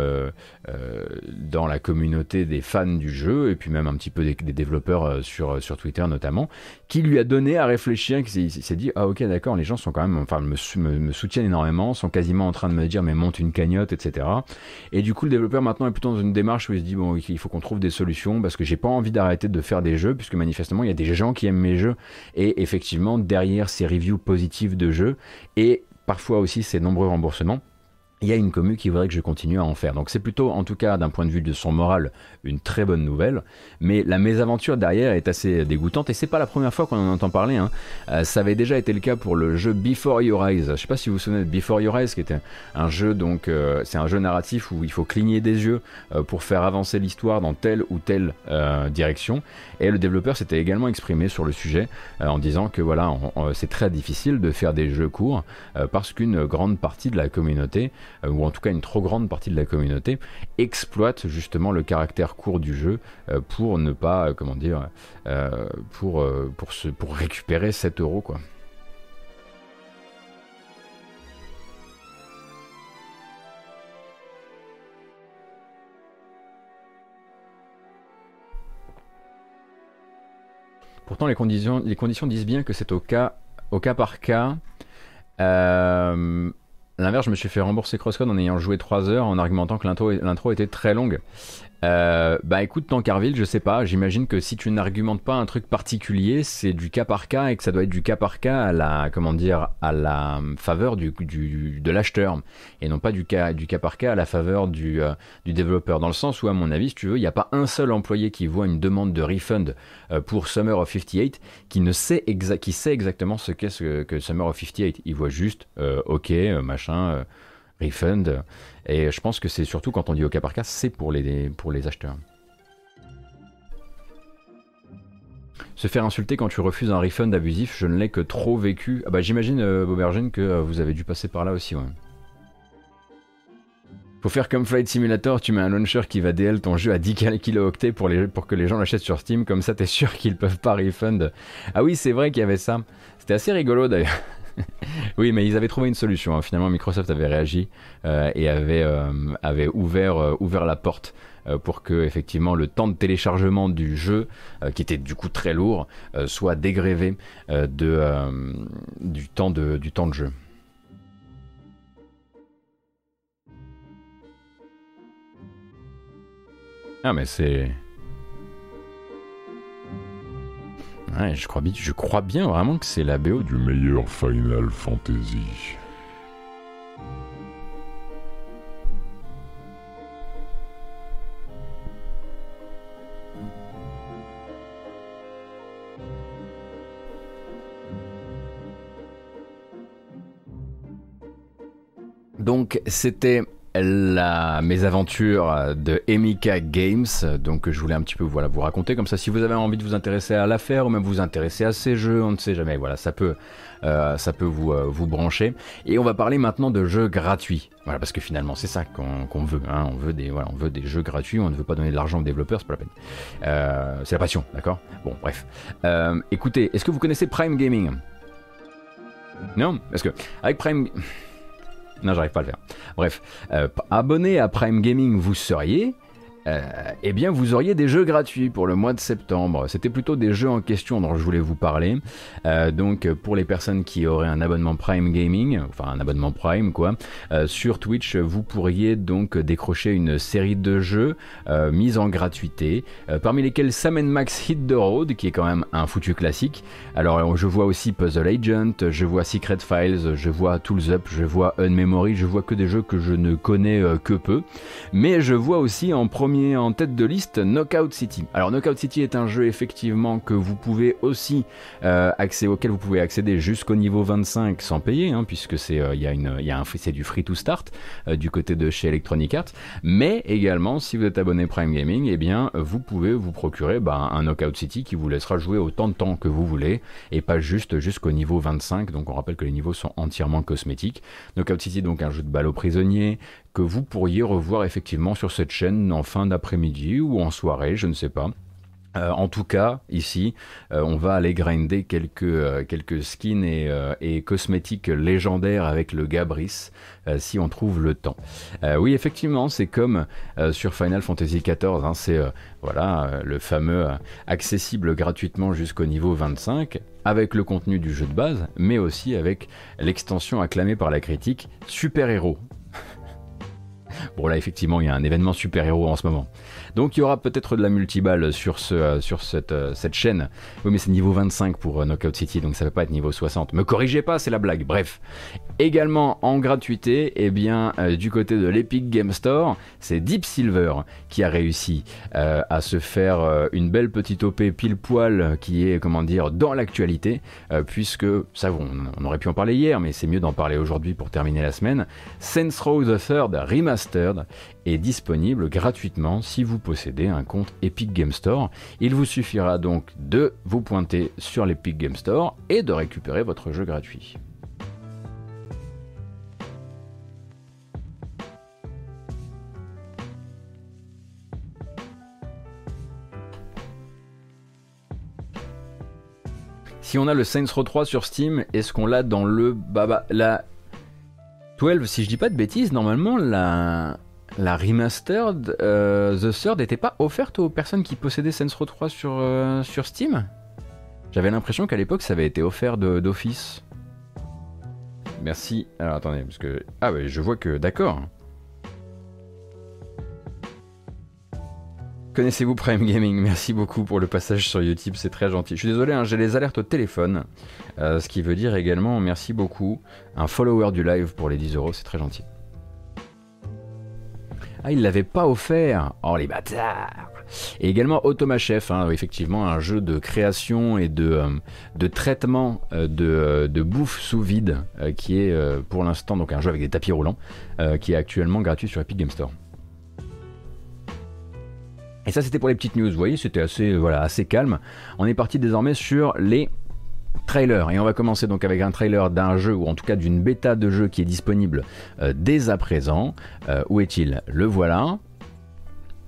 dans la communauté des fans du jeu et puis même un petit peu des, développeurs sur sur Twitter notamment, qui lui a donné à réfléchir, qui s'est dit ah ok d'accord, les gens sont quand même, enfin me, me, soutiennent énormément, sont quasiment en train de me dire mais monte une cagnotte, etc. Et du coup le développeur maintenant est plutôt dans une démarche où il se dit bon il faut qu'on trouve des solutions parce que j'ai pas envie d'arrêter de faire des jeux puisque manifestement il y a des gens qui aiment mes jeux et effectivement derrière ces reviews positives de jeux et parfois aussi ces nombreux remboursements il y a une commu qui voudrait que je continue à en faire. Donc c'est plutôt, en tout cas d'un point de vue de son moral, une très bonne nouvelle. Mais la mésaventure derrière est assez dégoûtante et c'est pas la première fois qu'on en entend parler. Hein. Euh, ça avait déjà été le cas pour le jeu Before Your Eyes. Je sais pas si vous vous souvenez de Before Your Eyes, qui était un jeu donc euh, c'est un jeu narratif où il faut cligner des yeux euh, pour faire avancer l'histoire dans telle ou telle direction. Et le développeur s'était également exprimé sur le sujet en disant que voilà, c'est très difficile de faire des jeux courts parce qu'une grande partie de la communauté ou en tout cas une trop grande partie de la communauté, exploite justement le caractère court du jeu euh, pour ne pas, euh, comment dire, pour, pour, se, pour récupérer 7 euros quoi. Pourtant, les conditions, les conditions disent bien que c'est au cas, au cas par cas. Euh, l'inverse, je me suis fait rembourser CrossCode en ayant joué 3 heures en argumentant que l'intro était très longue. Euh, bah écoute, Tankerville, je sais pas, j'imagine que si tu n'argumentes pas un truc particulier, c'est du cas par cas et que ça doit être du cas par cas à la, comment dire, à la faveur du, de l'acheteur et non pas du cas, du cas par cas à la faveur du, euh, du développeur. Dans le sens où, à mon avis, si tu veux, il n'y a pas un seul employé qui voit une demande de refund euh, pour Summer of 58 qui ne sait, qui sait exactement ce qu'est ce que Summer of 58. Il voit juste, ok, machin refund. Et je pense que c'est surtout quand on dit au cas par cas, c'est pour les, pour les acheteurs. Se faire insulter quand tu refuses un refund abusif, je ne l'ai que trop vécu. Ah bah j'imagine, euh, que euh, vous avez dû passer par là aussi, ouais. Faut faire comme Flight Simulator, tu mets un launcher qui va DL ton jeu à 10 kilooctets pour, pour que les gens l'achètent sur Steam, comme ça t'es sûr qu'ils peuvent pas refund. Ah oui, c'est vrai qu'il y avait ça. C'était assez rigolo d'ailleurs. oui, mais ils avaient trouvé une solution. Hein. Finalement, Microsoft avait réagi euh, et avait, euh, euh, ouvert la porte pour que effectivement le temps de téléchargement du jeu, qui était du coup très lourd, soit dégrévé du, temps de, du temps de jeu. Ah mais c'est je crois, bien, je crois bien vraiment que c'est la BO du meilleur Final Fantasy. Donc c'était la mésaventures de Emika Games. Donc je voulais un petit peu vous raconter comme ça si vous avez envie de vous intéresser à l'affaire ou même vous intéresser à ces jeux, on ne sait jamais. Voilà, ça peut, euh, euh, vous brancher. Et on va parler maintenant de jeux gratuits. Voilà, parce que finalement c'est ça qu'on veut. Hein. On veut des voilà, on veut des jeux gratuits. On ne veut pas donner de l'argent aux développeurs, c'est pas la peine. Euh, c'est la passion, d'accord? Bon, bref. écoutez, est-ce que vous connaissez Prime Gaming? Non, parce que avec Prime non, j'arrive pas à le faire. Bref, euh, abonné à Prime Gaming vous seriez, eh bien vous auriez des jeux gratuits pour le mois de septembre. C'était plutôt des jeux en question dont je voulais vous parler. Euh, donc pour les personnes qui auraient un abonnement Prime Gaming, enfin un abonnement Prime quoi, euh, sur Twitch vous pourriez donc décrocher une série de jeux mis en gratuité, parmi lesquels Sam Max Hit the Road qui est quand même un foutu classique. Alors je vois aussi Puzzle Agent, je vois Secret Files, je vois Tools Up, je vois Unmemory, je vois que des jeux que je ne connais que peu, mais je vois aussi en premier en tête de liste, Knockout City. Alors Knockout City est un jeu effectivement que vous pouvez aussi euh, accéder, auquel vous pouvez accéder jusqu'au niveau 25 sans payer, puisque c'est du free to start euh, du côté de chez Electronic Arts. Mais également, si vous êtes abonné Prime Gaming, eh bien vous pouvez vous procurer bah, un Knockout City qui vous laissera jouer autant de temps que vous voulez et pas juste jusqu'au niveau 25. Donc on rappelle que les niveaux sont entièrement cosmétiques. Knockout City donc un jeu de balle aux prisonniers que vous pourriez revoir effectivement sur cette chaîne en fin d'après-midi ou en soirée, je ne sais pas. Euh, en tout cas, ici, euh, on va aller grinder quelques, euh, skins et, et, cosmétiques légendaires avec le Gabris, si on trouve le temps. oui, effectivement, c'est comme sur Final Fantasy XIV, hein, c'est voilà, le fameux accessible gratuitement jusqu'au niveau 25, avec le contenu du jeu de base, mais aussi avec l'extension acclamée par la critique Super Héros. Bon là effectivement il y a un événement super-héros en ce moment. Donc il y aura peut-être de la multiballe sur, euh, sur cette, euh, cette chaîne. Oui mais c'est niveau 25 pour euh, Knockout City donc ça ne peut pas être niveau 60. Me corrigez pas, c'est la blague. Bref. Également en gratuité, eh bien du côté de l'Epic Game Store, c'est Deep Silver qui a réussi à se faire une belle petite OP pile poil qui est comment dire dans l'actualité puisque ça on, on, aurait pu en parler hier mais c'est mieux d'en parler aujourd'hui pour terminer la semaine. Saints Row the Third Remaster est disponible gratuitement si vous possédez un compte Epic Game Store. Il vous suffira donc de vous pointer sur l'Epic Game Store et de récupérer votre jeu gratuit. Si on a le Saints Row 3 sur Steam, est-ce qu'on l'a dans le baba la 12, si je dis pas de bêtises, normalement la, la remastered euh, The Third n'était pas offerte aux personnes qui possédaient Saints Row 3 sur, euh, sur Steam? J'avais l'impression qu'à l'époque ça avait été offert d'office. Merci. Alors attendez, parce que. Ah ouais, je vois que. D'accord. Connaissez-vous Prime Gaming? Merci beaucoup pour le passage sur YouTube, c'est très gentil. Je suis désolé, hein, j'ai les alertes au téléphone, euh, ce qui veut dire également merci beaucoup. Un follower du live pour les 10 euros, c'est très gentil. Ah, il l'avait pas offert Oh les bâtards et également Automa Chef, hein, effectivement un jeu de création et de, euh, de traitement euh, de, de, bouffe sous vide qui est pour l'instant donc un jeu avec des tapis roulants qui est actuellement gratuit sur Epic Game Store. Et ça, c'était pour les petites news. Vous voyez, c'était assez, voilà, assez calme. On est parti désormais sur les trailers. Et on va commencer donc avec un trailer d'un jeu, ou en tout cas d'une bêta de jeu qui est disponible euh, dès à présent. Euh, où est-il? Le voilà.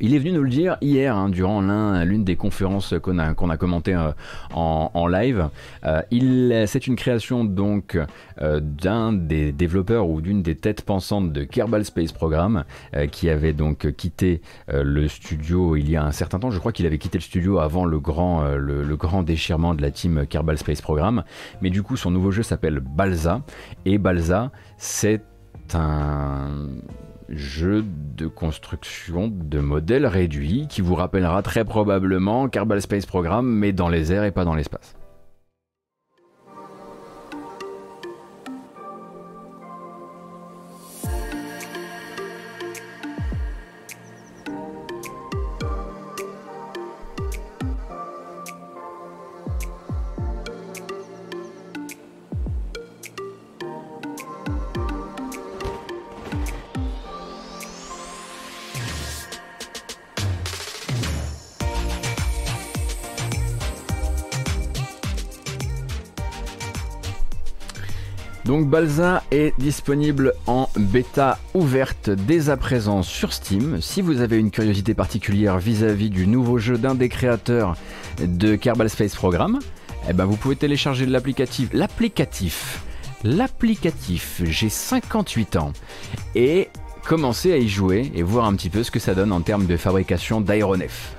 Il est venu nous le dire hier, hein, durant l'une des conférences qu'on a, commentées euh, en, live. Euh, c'est une création donc euh, d'un des développeurs ou d'une des têtes pensantes de Kerbal Space Program, qui avait donc quitté le studio il y a un certain temps. Je crois qu'il avait quitté le studio avant le grand, le, grand déchirement de la team Kerbal Space Program. Mais du coup, son nouveau jeu s'appelle Balza. Et Balza, c'est un jeu de construction de modèles réduits qui vous rappellera très probablement Kerbal Space Program mais dans les airs et pas dans l'espace. Donc Balza est disponible en bêta ouverte dès à présent sur Steam. Si vous avez une curiosité particulière vis-à-vis du nouveau jeu d'un des créateurs de Kerbal Space Program, eh ben vous pouvez télécharger l'applicatif. L'applicatif. L'applicatif. J'ai 58 ans. Et commencer à y jouer et voir un petit peu ce que ça donne en termes de fabrication d'aéronefs.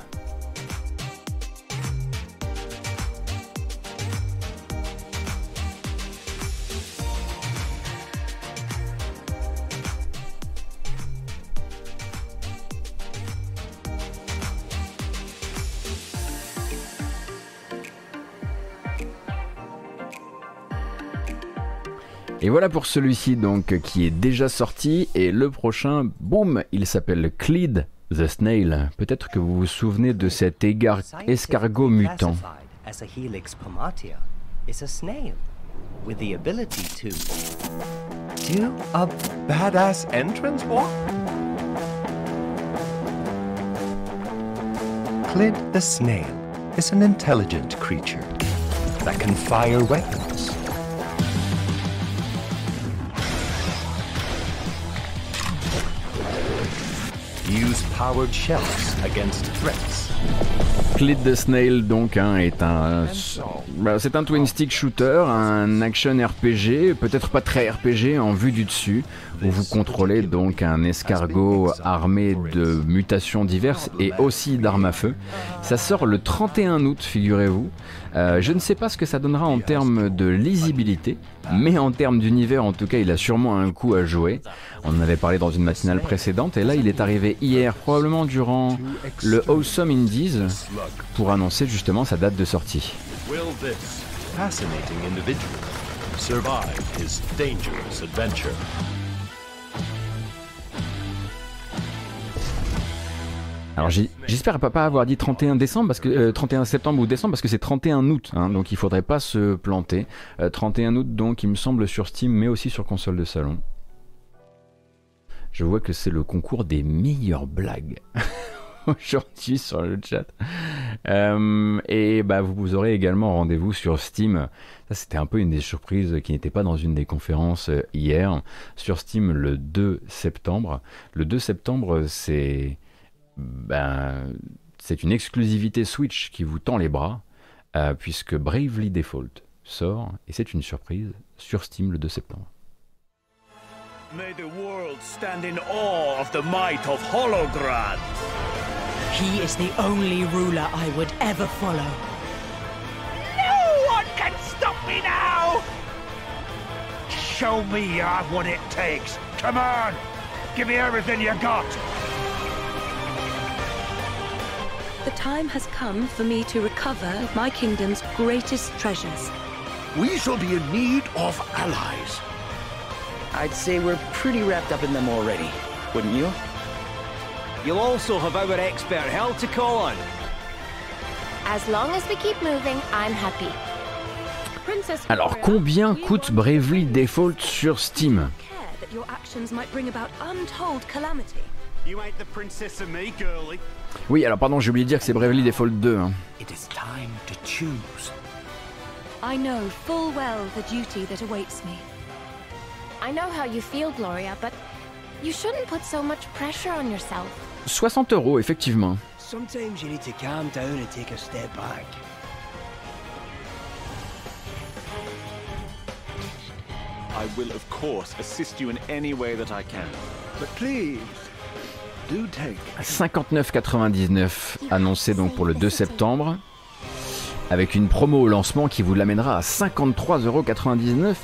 Et voilà pour celui-ci donc qui est déjà sorti et le prochain, boum, il s'appelle Cleed the Snail. Peut-être que vous vous souvenez de cet égard escargot mutant. with the ability to do a badass entrance walk? Clyd the snail is an intelligent creature that can fire weapons Use powered shells against threats. Clit the Snail donc hein, est un bah, c'est un twin stick shooter, un action RPG, peut-être pas très RPG en vue du dessus où vous contrôlez donc un escargot armé de mutations diverses et aussi d'armes à feu. Ça sort le 31 août, figurez-vous. Euh, je ne sais pas ce que ça donnera en termes de lisibilité, mais en termes d'univers, en tout cas, il a sûrement un coup à jouer. On en avait parlé dans une matinale précédente, et là, il est arrivé hier, probablement durant le Awesome Indies, pour annoncer justement sa date de sortie. Alors j'espère pas avoir dit 31 décembre parce que 31 euh, septembre ou décembre parce que c'est 31 août, hein, donc il faudrait pas se planter. 31 euh, août donc il me semble sur Steam mais aussi sur console de salon. Je vois que c'est le concours des meilleures blagues aujourd'hui sur le chat. Euh, et bah vous aurez également rendez-vous sur Steam. Ça c'était un peu une des surprises qui n'était pas dans une des conférences hier. Sur Steam le 2 septembre. Le 2 septembre c'est ben, c'est une exclusivité Switch qui vous tend les bras, euh, puisque Bravely Default sort, et c'est une surprise, sur Steam le 2 septembre. May the world stand in awe of the might of Holograd. He is the only ruler I would ever follow. No one can stop me now! Show me you have what it takes. Come on! Give me everything you got! The time has come for me to recover my kingdom's greatest treasures. We shall be in need of allies. I'd say we're pretty wrapped up in them already, wouldn't you? You'll also have our expert Hell to call on. As long as we keep moving, I'm happy. Alors, combien coûte Bravely Default sur Steam Your actions might bring about untold calamity. You ain't the princess of me, girlie. Oui, alors pardon, j'ai oublié de dire que c'est Bravely Default 2. Hein. It is time to choose. I know full well the duty that awaits me. I know how you feel, Gloria, but you shouldn't put so much pressure on yourself. 60 euros, effectivement. Sometimes you need to calm down and take a step back. I will, of course, assist you in any way that I can. But please, 59,99 annoncé donc pour le 2 septembre, avec une promo au lancement qui vous l'amènera à 53,99€.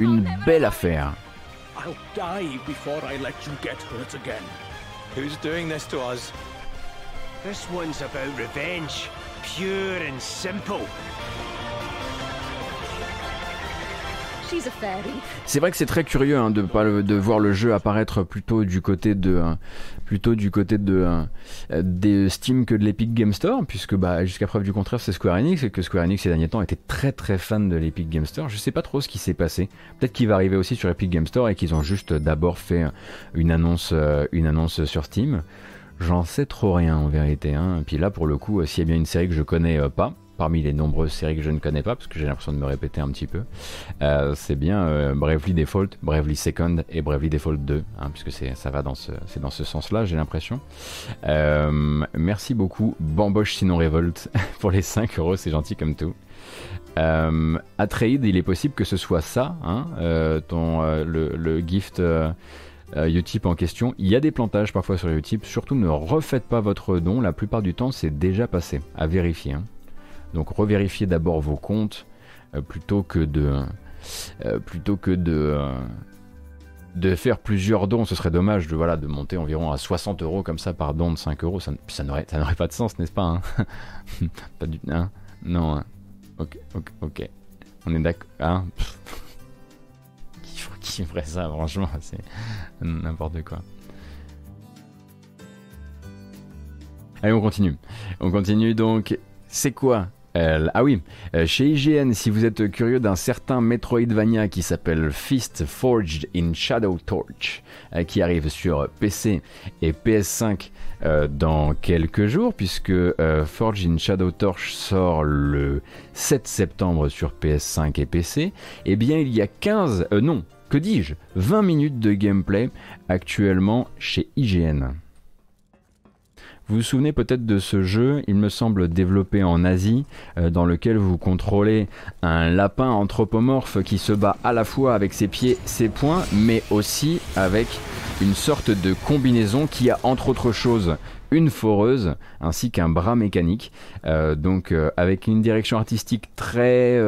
Une belle affaire. C'est vrai que c'est très curieux hein, de, de voir le jeu apparaître plutôt du côté de, hein, plutôt du côté de, euh, Steam que de l'Epic Game Store, puisque bah, jusqu'à preuve du contraire, c'est Square Enix, et que Square Enix ces derniers temps était très très fan de l'Epic Game Store. Je sais pas trop ce qui s'est passé. Peut-être qu'il va arriver aussi sur Epic Game Store et qu'ils ont juste d'abord fait une annonce, euh, une annonce sur Steam. J'en sais trop rien en vérité. Hein. Et puis là, pour le coup, s'il y a bien une série que je connais euh, pas, parmi les nombreuses séries que je ne connais pas, parce que j'ai l'impression de me répéter un petit peu, euh, c'est bien euh, Bravely Default, Bravely Second et Bravely Default 2, hein, puisque ça va dans ce, dans ce sens-là, j'ai l'impression. Euh, merci beaucoup, Bamboche sinon révolte, pour les 5 euros, c'est gentil comme tout. Euh, Atreid, il est possible que ce soit ça, hein, ton, le, le, gift Utip en question. Il y a des plantages parfois sur Utip, surtout ne refaites pas votre don, la plupart du temps c'est déjà passé, à vérifier. Hein. Donc revérifiez d'abord vos comptes euh, plutôt que de euh, plutôt que de euh, de faire plusieurs dons. Ce serait dommage de voilà de monter environ à 60 euros comme ça par don de 5 euros. Ça, n'aurait pas de sens, n'est-ce pas hein Pas du hein non. Hein. ok ok. On est d'accord. Hein qui ferait ça franchement c'est n'importe quoi. Allez, on continue. On continue donc. C'est quoi euh, ah oui, euh, chez IGN, si vous êtes curieux d'un certain Metroidvania qui s'appelle Fist Forged in Shadow Torch, euh, qui arrive sur PC et PS5 dans quelques jours, puisque Forged in Shadow Torch sort le 7 septembre sur PS5 et PC, eh bien il y a 15, non, que dis-je, 20 minutes de gameplay actuellement chez IGN. Vous vous souvenez peut-être de ce jeu, il me semble développé en Asie, euh, dans lequel vous contrôlez un lapin anthropomorphe qui se bat à la fois avec ses pieds, ses poings, mais aussi avec une sorte de combinaison qui a entre autres choses une foreuse ainsi qu'un bras mécanique. Euh, donc euh, avec une direction artistique très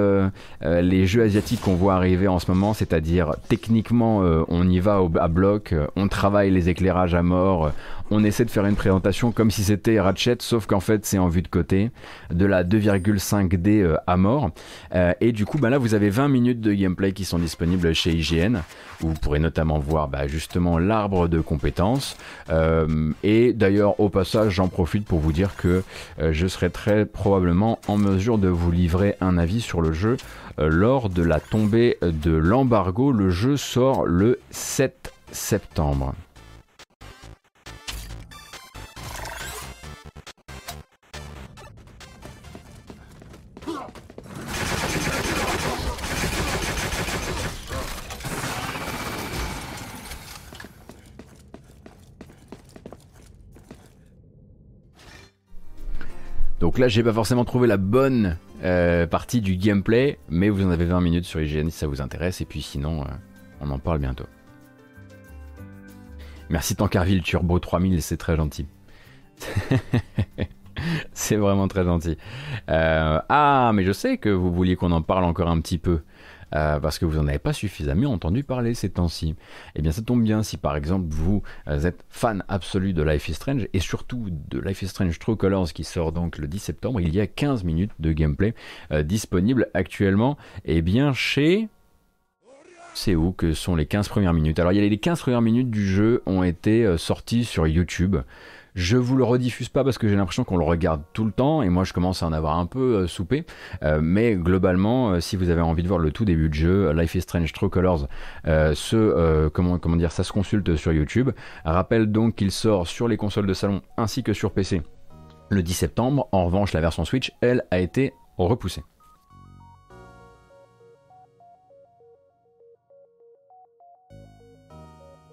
les jeux asiatiques qu'on voit arriver en ce moment, c'est-à-dire techniquement on y va au, à bloc, on travaille les éclairages à mort, on essaie de faire une présentation comme si c'était Ratchet, sauf qu'en fait c'est en vue de côté, de la 2,5D euh, à mort. Euh, et du coup, bah là vous avez 20 minutes de gameplay qui sont disponibles chez IGN, où vous pourrez notamment voir bah, justement l'arbre de compétences. Euh, et d'ailleurs, au passage, j'en profite pour vous dire que je serai très probablement en mesure de vous livrer un avis sur le jeu lors de la tombée de l'embargo. Le jeu sort le 7 septembre. Donc là, j'ai pas forcément trouvé la bonne euh, partie du gameplay, mais vous en avez 20 minutes sur IGN si ça vous intéresse, et puis sinon, euh, on en parle bientôt. Merci Tankerville Turbo 3000, c'est très gentil. c'est vraiment très gentil. Euh, ah, mais je sais que vous vouliez qu'on en parle encore un petit peu. Euh, parce que vous n'en avez pas suffisamment entendu parler ces temps-ci. Eh bien, ça tombe bien si par exemple vous euh, êtes fan absolu de Life is Strange et surtout de Life is Strange True Colors qui sort donc le 10 septembre. Il y a 15 minutes de gameplay euh, disponible actuellement. Eh bien, chez c'est où que sont les 15 premières minutes Alors, il y a les 15 premières minutes du jeu ont été sorties sur YouTube. Je vous le rediffuse pas parce que j'ai l'impression qu'on le regarde tout le temps et moi je commence à en avoir un peu euh, soupé. Euh, mais globalement, euh, si vous avez envie de voir le tout début de jeu, Life is Strange True Colors, dire, ça se consulte sur YouTube. Rappelle donc qu'il sort sur les consoles de salon ainsi que sur PC le 10 septembre. En revanche, la version Switch, elle, a été repoussée.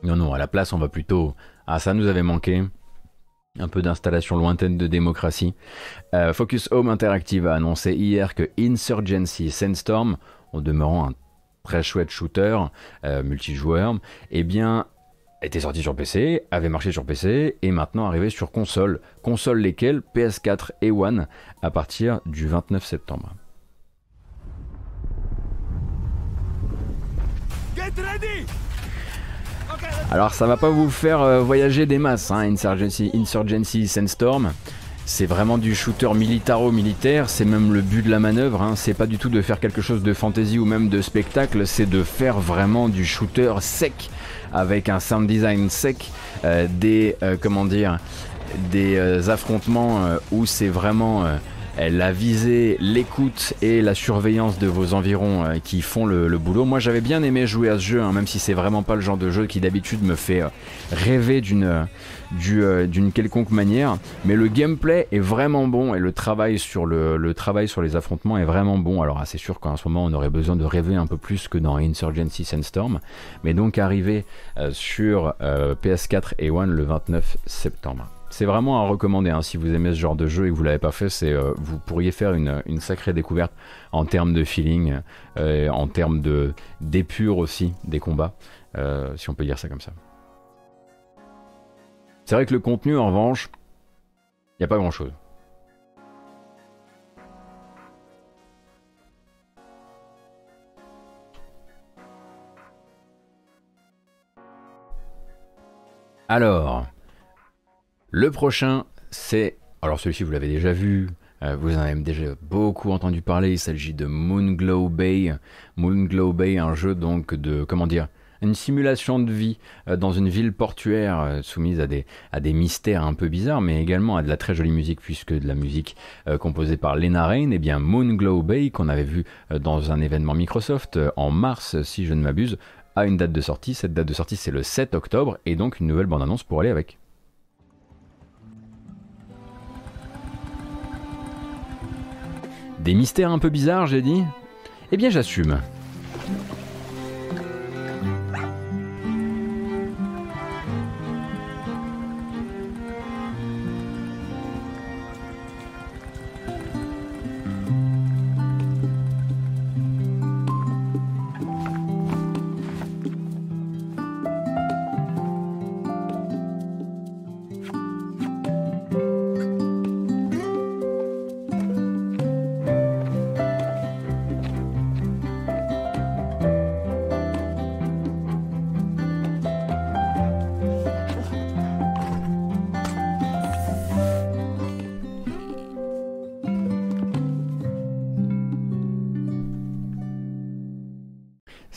Non, non, à la place, on va plutôt. Ah, ça nous avait manqué un peu d'installation lointaine de démocratie. Euh, Focus Home Interactive a annoncé hier que Insurgency Sandstorm, en demeurant un très chouette shooter euh, multijoueur, eh était sorti sur PC, avait marché sur PC et maintenant arrivé sur console. Consoles lesquelles PS4 et One à partir du 29 septembre. Get alors ça va pas vous faire euh, voyager des masses, hein, Insurgency, Insurgency Sandstorm. C'est vraiment du shooter militaro-militaire, c'est même le but de la manœuvre, hein. c'est pas du tout de faire quelque chose de fantasy ou même de spectacle, c'est de faire vraiment du shooter sec, avec un sound design sec, euh, des, euh, comment dire, des affrontements où c'est vraiment la visée, l'écoute et la surveillance de vos environs qui font le, boulot. Moi j'avais bien aimé jouer à ce jeu, hein, même si c'est vraiment pas le genre de jeu qui d'habitude me fait rêver d'une d'une quelconque manière. Mais le gameplay est vraiment bon et le travail sur le, travail sur les affrontements est vraiment bon. Alors c'est sûr qu'en ce moment on aurait besoin de rêver un peu plus que dans Insurgency Sandstorm, mais donc arriver sur PS4 et One le 29 septembre. C'est vraiment à recommander hein. si vous aimez ce genre de jeu et que vous l'avez pas fait, euh, vous pourriez faire une, sacrée découverte en termes de feeling, euh, en termes de d'épure aussi des combats, euh, si on peut dire ça comme ça. C'est vrai que le contenu en revanche, il n'y a pas grand chose. Alors, le prochain, c'est... Alors celui-ci, vous l'avez déjà vu, euh, vous en avez déjà beaucoup entendu parler, il s'agit de Moonglow Bay. Moonglow Bay, un jeu donc de... comment dire une simulation de vie euh, dans une ville portuaire euh, soumise à des, à des mystères un peu bizarres, mais également à de la très jolie musique, puisque de la musique composée par Lena Rain, et eh bien Moonglow Bay, qu'on avait vu dans un événement Microsoft en mars, si je ne m'abuse, a une date de sortie. Cette date de sortie, c'est le 7 octobre, et donc une nouvelle bande-annonce pour aller avec. Des mystères un peu bizarres, j'ai dit? Eh bien, j'assume.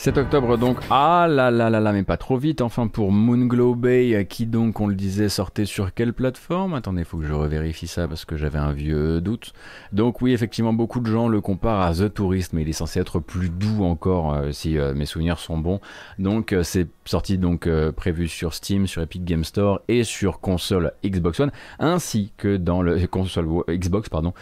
Octobre donc. Ah là là là là, mais pas trop vite. Enfin pour Moonglow Bay, qui donc, on le disait, sortait sur quelle plateforme? Attendez, faut que je revérifie ça parce que j'avais un vieux doute. Donc oui, effectivement, beaucoup de gens le comparent à The Tourist, mais il est censé être plus doux encore euh, si euh, mes souvenirs sont bons. Donc euh, c'est sorti donc prévu sur Steam, sur Epic Game Store et sur console Xbox One, ainsi que dans le console Xbox pardon,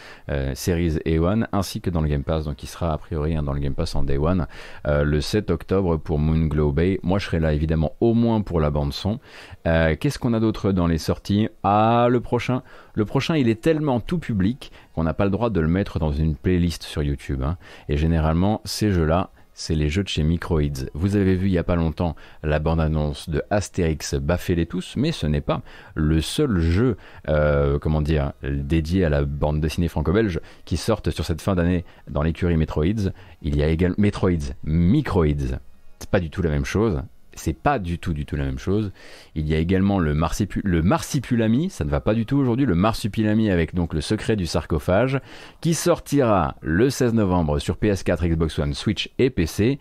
Series et One, ainsi que dans le Game Pass. Donc il sera a priori hein, dans le Game Pass en Day One le 7 pour Moonglow Bay. Moi, je serai là évidemment au moins pour la bande son. Euh, qu'est-ce qu'on a d'autre dans les sorties? Ah, le prochain. Le prochain, il est tellement tout public qu'on n'a pas le droit de le mettre dans une playlist sur YouTube. Hein. Et généralement, ces jeux-là, c'est les jeux de chez Microids. Vous avez vu il n'y a pas longtemps la bande-annonce de Astérix Baffez-les tous, mais ce n'est pas le seul jeu, euh, comment dire, dédié à la bande dessinée franco-belge qui sortent sur cette fin d'année dans l'écurie Metroids. Il y a également Metroids, Microids. C'est pas du tout la même chose c'est pas du tout du tout la même chose. Il y a également le, marsipulami, ça ne va pas du tout aujourd'hui, le marsupilami avec donc le secret du sarcophage, qui sortira le 16 novembre sur PS4, Xbox One, Switch et PC.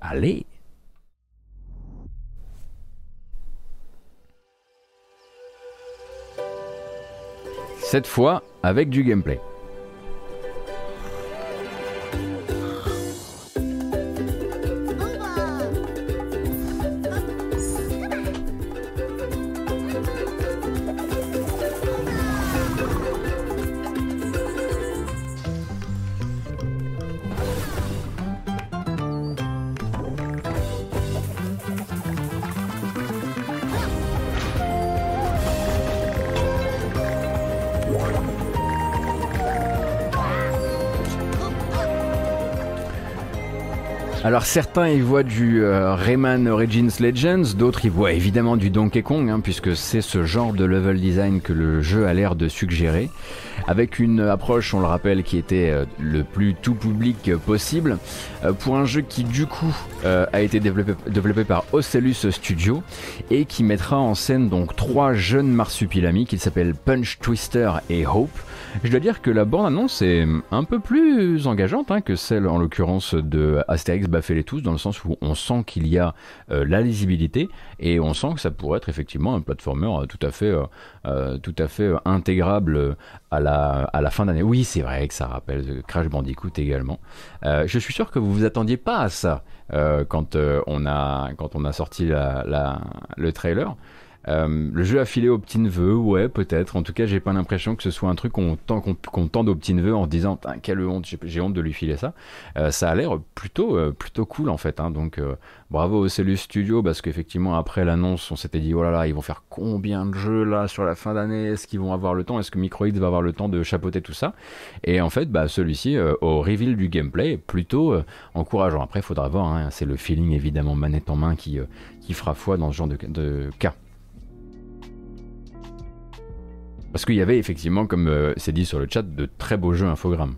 Allez Cette fois avec du gameplay. Alors certains y voient du euh, Rayman Origins Legends, d'autres y voient évidemment du Donkey Kong, hein, puisque c'est ce genre de level design que le jeu a l'air de suggérer, avec une approche, on le rappelle, qui était euh, le plus tout public possible, euh, pour un jeu qui du coup a été développé, par Ocellus Studio, et qui mettra en scène donc trois jeunes marsupilamis qui s'appellent Punch, Twister et Hope. Je dois dire que la bande-annonce est un peu plus engageante hein, que celle en l'occurrence de Asterix baffer les tous dans le sens où on sent qu'il y a la lisibilité et on sent que ça pourrait être effectivement un platformer tout à fait, tout à fait intégrable à la, à la fin d'année. Oui, c'est vrai que ça rappelle Crash Bandicoot également. je suis sûr que vous vous attendiez pas à ça quand on a quand on a sorti le trailer. Euh, le jeu a filé au petit neveu, ouais, peut-être. En tout cas, j'ai pas l'impression que ce soit un truc qu'on tend, qu'on, tende au petit neveu en disant quelle honte, j'ai, honte de lui filer ça. Euh, ça a l'air plutôt, euh, plutôt cool en fait. Hein. donc bravo au Cellus Studio parce qu'effectivement après l'annonce, on s'était dit oh là là, ils vont faire combien de jeux là sur la fin d'année? Est-ce qu'ils vont avoir le temps? Est-ce que Microids va avoir le temps de chapeauter tout ça? Et en fait, bah, celui-ci au reveal du gameplay plutôt encourageant. Après, faudra voir. Hein. c'est le feeling évidemment manette en main qui, qui fera foi dans ce genre de cas. Parce qu'il y avait effectivement, comme euh, c'est dit sur le chat, de très beaux jeux infogrammes.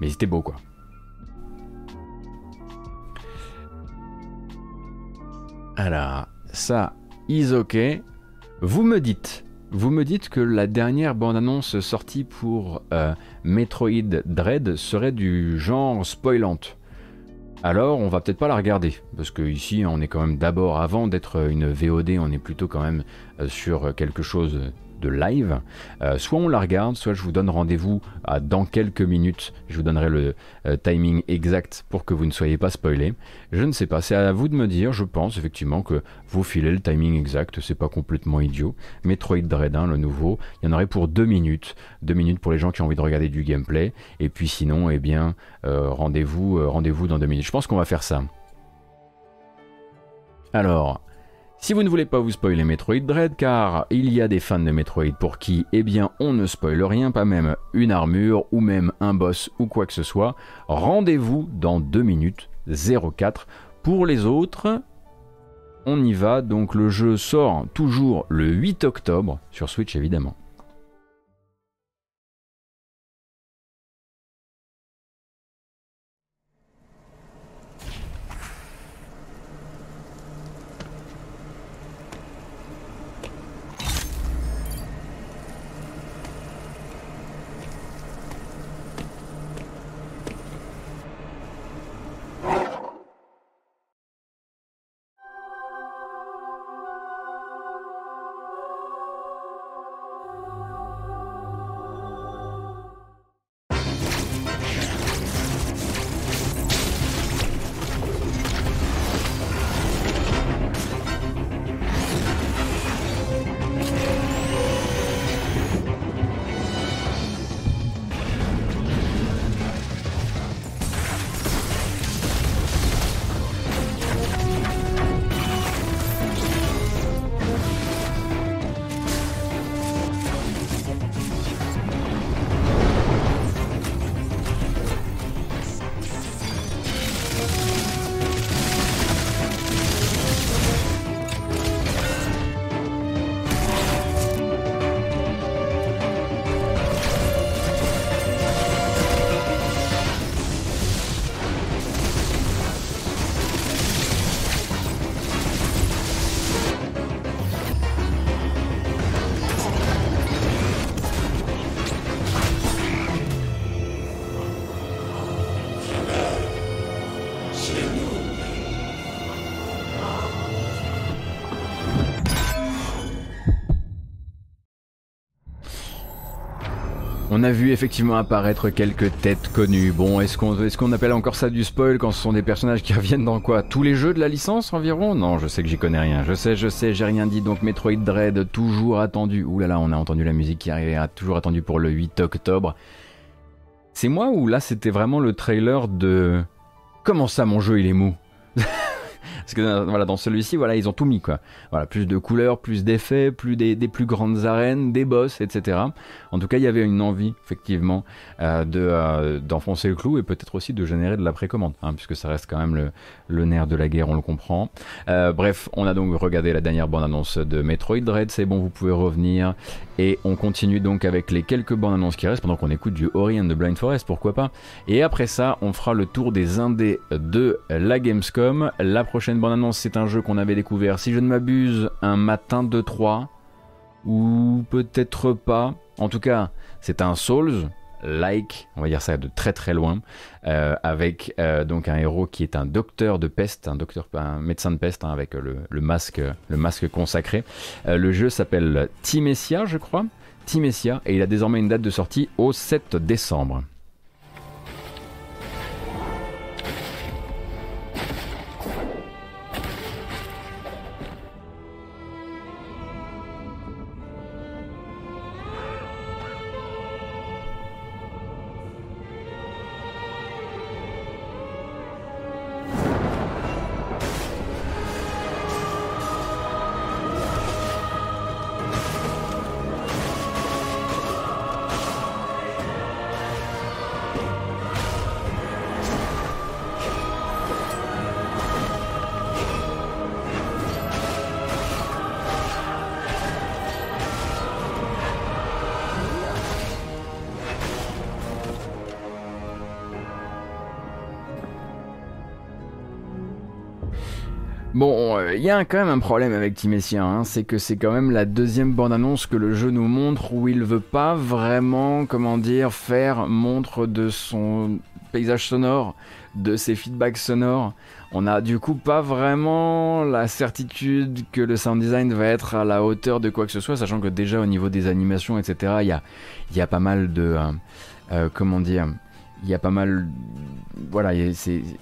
Mais c'était beau quoi. Alors, ça, is ok. Vous me dites, vous me dites que la dernière bande-annonce sortie pour euh, Metroid Dread serait du genre spoilante alors on va peut-être pas la regarder, parce que ici on est quand même d'abord, avant d'être une VOD, on est plutôt quand même euh, sur quelque chose de live. Euh, soit on la regarde, soit je vous donne rendez-vous dans quelques minutes. Je vous donnerai le euh, timing exact pour que vous ne soyez pas spoilé. Je ne sais pas, c'est à vous de me dire. Je pense effectivement que vous filez le timing exact, c'est pas complètement idiot. Metroid Dread 1, le nouveau, il y en aurait pour deux minutes. Deux minutes pour les gens qui ont envie de regarder du gameplay. Et puis sinon, eh bien, euh, rendez-vous rendez-vous dans deux minutes. Je pense qu'on va faire ça. Alors, si vous ne voulez pas vous spoiler Metroid Dread, car il y a des fans de Metroid pour qui, eh bien, on ne spoile rien, pas même une armure, ou même un boss, ou quoi que ce soit, rendez-vous dans 2 minutes 04. Pour les autres, on y va, donc le jeu sort toujours le 8 octobre, sur Switch évidemment. On a vu effectivement apparaître quelques têtes connues. Bon, est-ce qu'on est appelle encore ça du spoil quand ce sont des personnages qui reviennent dans quoi? Tous les jeux de la licence environ? Non, je sais que j'y connais rien. Je sais, je sais, j'ai rien dit. Donc Metroid Dread, toujours attendu. Ouh là là, on a entendu la musique qui arrivait, toujours attendu pour le 8 octobre. C'est moi ou là c'était vraiment le trailer de... Comment ça mon jeu il est mou? parce que euh, voilà, dans celui-ci, voilà, ils ont tout mis quoi. Voilà, plus de couleurs, plus d'effets, plus des, plus grandes arènes, des boss, etc. En tout cas, il y avait une envie effectivement euh, de euh, d'enfoncer le clou et peut-être aussi de générer de la précommande, hein, puisque ça reste quand même le, le, nerf de la guerre, on le comprend. bref, on a donc regardé la dernière bande-annonce de Metroid Dread, c'est bon, vous pouvez revenir et on continue donc avec les quelques bandes-annonces qui restent pendant qu'on écoute du Ori and the Blind Forest, pourquoi pas. Et après ça, on fera le tour des indés de la Gamescom. La prochaine bande-annonce, c'est un jeu qu'on avait découvert, si je ne m'abuse, un matin de 3, ou peut-être pas. En tout cas, c'est un Souls, like, on va dire ça de très très loin, euh, avec euh, donc un héros qui est un docteur de peste, un docteur, un médecin de peste hein, avec le, masque, le masque consacré. le jeu s'appelle Timessia, je crois. Timessia, et il a désormais une date de sortie au 7 décembre. Y a quand même un problème avec Timessia, hein, c'est que c'est quand même la deuxième bande-annonce que le jeu nous montre où il veut pas vraiment, comment dire, faire montre de son paysage sonore, de ses feedbacks sonores. On a du coup pas vraiment la certitude que le sound design va être à la hauteur de quoi que ce soit, sachant que déjà au niveau des animations, etc., il y a, y a pas mal de... Euh, euh, comment dire il y a pas mal. Voilà,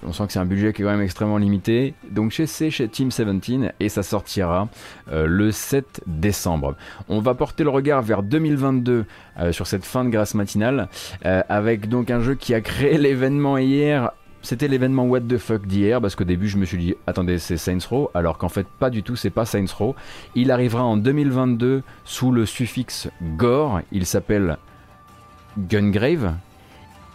on sent que c'est un budget qui est quand même extrêmement limité. Donc c'est chez Team 17 et ça sortira euh, le 7 décembre. On va porter le regard vers 2022 euh, sur cette fin de grâce matinale euh, avec donc un jeu qui a créé l'événement hier c'était l'événement What the fuck d'hier parce qu'au début je me suis dit attendez c'est Saints Row alors qu'en fait pas du tout c'est pas Saints Row. Il arrivera en 2022 sous le suffixe gore. Il s'appelle Gungrave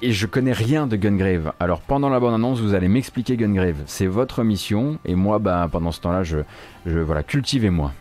et je connais rien de Gungrave. Alors pendant la bonne annonce, vous allez m'expliquer Gungrave. C'est votre mission et moi, bah, pendant ce temps-là, je, je voilà, cultivez-moi.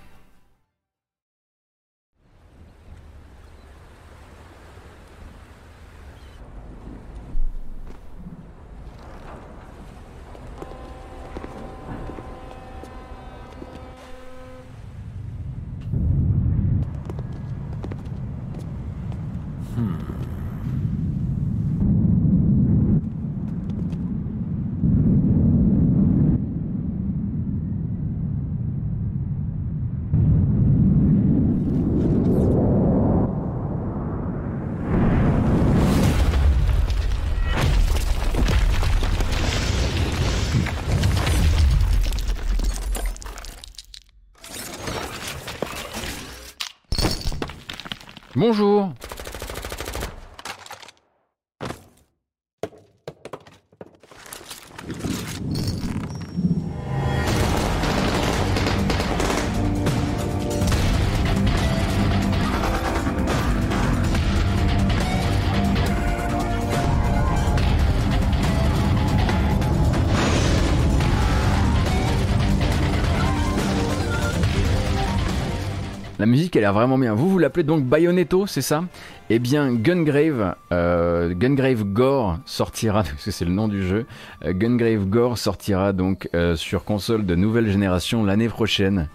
Vraiment bien. Vous, vous l'appelez donc Bayonetto, c'est ça? Eh bien, Gungrave, euh, Gungrave Gore sortira, parce que c'est le nom du jeu, euh, Gungrave Gore sortira donc euh, sur console de nouvelle génération l'année prochaine.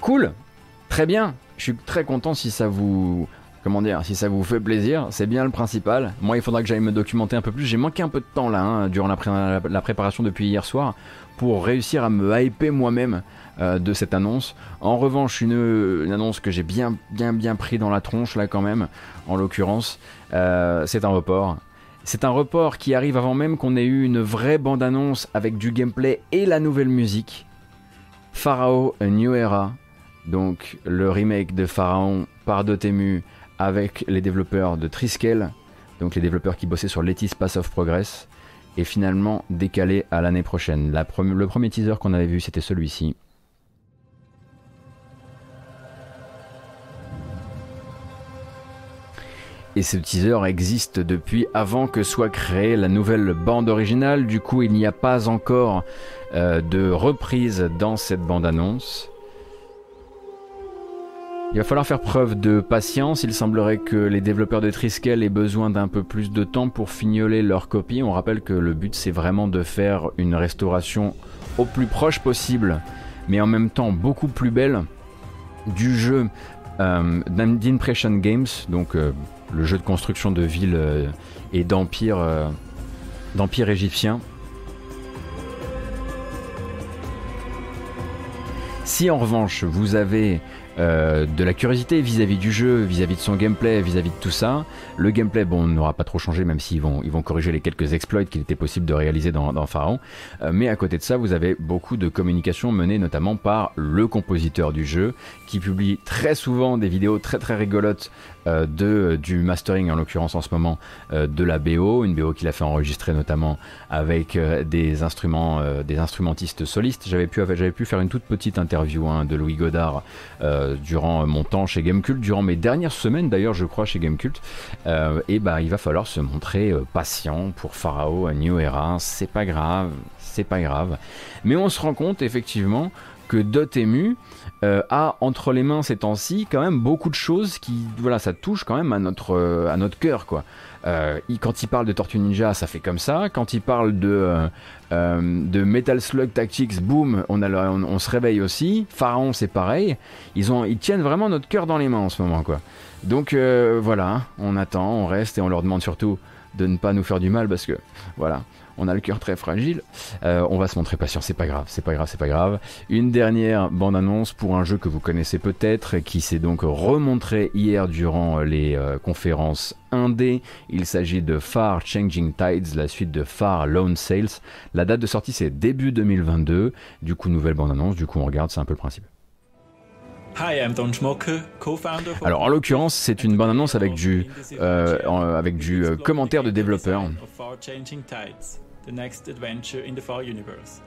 Cool Très bien Je suis très content si ça vous comment dire, si ça vous fait plaisir, c'est bien le principal. Moi, il faudra que j'aille me documenter un peu plus. J'ai manqué un peu de temps là, hein, durant la, préparation depuis hier soir, pour réussir à me hyper moi-même euh, de cette annonce. En revanche, une, annonce que j'ai bien, bien, bien pris dans la tronche là quand même, en l'occurrence, euh, c'est un report. C'est un report qui arrive avant même qu'on ait eu une vraie bande-annonce avec du gameplay et la nouvelle musique. Pharaoh A New Era, donc le remake de Pharaon par Dotemu avec les développeurs de Triskel, donc les développeurs qui bossaient sur Letis Pass of Progress, et finalement décalé à l'année prochaine. le premier teaser qu'on avait vu, c'était celui-ci. Et ce teaser existe depuis avant que soit créée la nouvelle bande originale, du coup il n'y a pas encore euh, de reprise dans cette bande-annonce. Il va falloir faire preuve de patience. Il semblerait que les développeurs de Triskel aient besoin d'un peu plus de temps pour fignoler leur copie. On rappelle que le but c'est vraiment de faire une restauration au plus proche possible, mais en même temps beaucoup plus belle du jeu d'Impression Games, donc le jeu de construction de villes et d'empire d'empire égyptien. Si en revanche vous avez euh, de la curiosité vis-à-vis du jeu, vis-à-vis de son gameplay, vis-à-vis de tout ça. Le gameplay, bon, n'aura pas trop changé, même s'ils vont, ils vont corriger les quelques exploits qu'il était possible de réaliser dans, dans Pharaon. Euh, mais à côté de ça, vous avez beaucoup de communication menée notamment par le compositeur du jeu, qui publie très souvent des vidéos très très rigolotes euh, de, du mastering, en l'occurrence en ce moment, de la BO, une BO qu'il a fait enregistrer notamment avec des instruments, des instrumentistes solistes. J'avais pu, j'avais pu faire une toute petite interview hein, de Louis Godard euh, durant mon temps chez Gamecult, durant mes dernières semaines d'ailleurs, je crois, chez Gamecult. Euh, et bah, il va falloir se montrer euh, patient pour Pharaoh à New Era. C'est pas grave, c'est pas grave. Mais on se rend compte effectivement que Dotemu a entre les mains ces temps-ci quand même beaucoup de choses qui, voilà, ça touche quand même à notre, à notre cœur, quoi. Euh, quand il parle de Tortue Ninja, ça fait comme ça. Quand il parle de, euh, euh, de Metal Slug Tactics, a, on, se réveille aussi. Pharaon, c'est pareil. Ils, ont, ils tiennent vraiment notre cœur dans les mains en ce moment, quoi. Donc voilà, on attend, on reste et on leur demande surtout de ne pas nous faire du mal parce que voilà, on a le cœur très fragile. Euh, on va se montrer patient, c'est pas grave, c'est pas grave, c'est pas grave. Une dernière bande-annonce pour un jeu que vous connaissez peut-être, qui s'est donc remontré hier durant les euh, conférences 1D. Il s'agit de Far Changing Tides, la suite de Far Lone Sales. La date de sortie c'est début 2022. Du coup, nouvelle bande-annonce, du coup on regarde, c'est un peu le principe. Alors en l'occurrence, c'est une bande-annonce avec du, euh, avec du commentaire de développeur. The next adventure in the Far universe.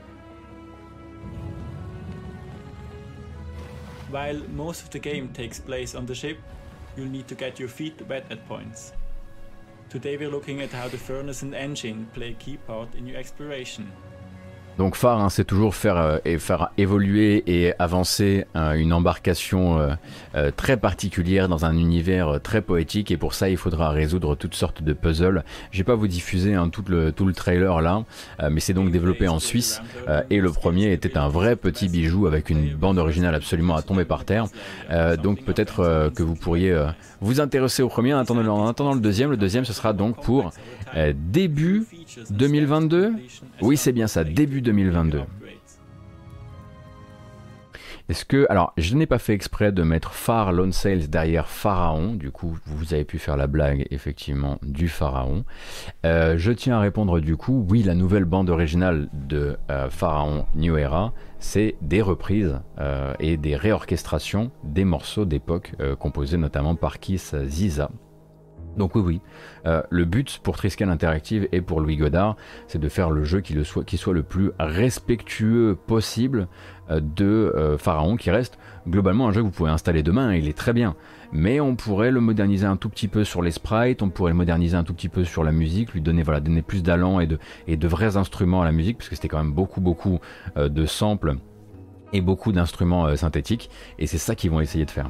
While most of the game takes place on the ship, you'll need to get your feet wet at points. Today we're looking at how the furnace and engine play a key part in your exploration. Donc phare, hein, c'est toujours faire, euh, et faire évoluer et avancer euh, une embarcation euh, très particulière dans un univers très poétique et pour ça il faudra résoudre toutes sortes de puzzles. Je vais pas vous diffuser hein, tout, le, tout le trailer là, mais c'est donc développé en Suisse et le premier était un vrai petit bijou avec une bande originale absolument à tomber par terre. donc peut-être que vous pourriez vous intéresser au premier en attendant, en attendant le deuxième. Le deuxième ce sera donc pour début 2022. Oui c'est bien ça, début 2022. Est-ce que. Alors, je n'ai pas fait exprès de mettre Phare Lone Sales derrière Pharaon. Du coup, vous avez pu faire la blague, effectivement, du Pharaon. Euh, je tiens à répondre, du coup, oui, la nouvelle bande originale de euh, Pharaon New Era, c'est des reprises euh, et des réorchestrations des morceaux d'époque composés notamment par Kiss Ziza, donc oui, oui. Euh, le but pour Triskel Interactive et pour Louis Godard, c'est de faire le jeu qui, soit, le plus respectueux possible euh, de euh, Pharaon, qui reste globalement un jeu que vous pouvez installer demain, il est très bien. Mais on pourrait le moderniser un tout petit peu sur les sprites, on pourrait le moderniser un tout petit peu sur la musique, lui donner, plus d'allant et de, et de vrais instruments à la musique, parce que c'était quand même beaucoup, beaucoup de samples et beaucoup d'instruments synthétiques, et c'est ça qu'ils vont essayer de faire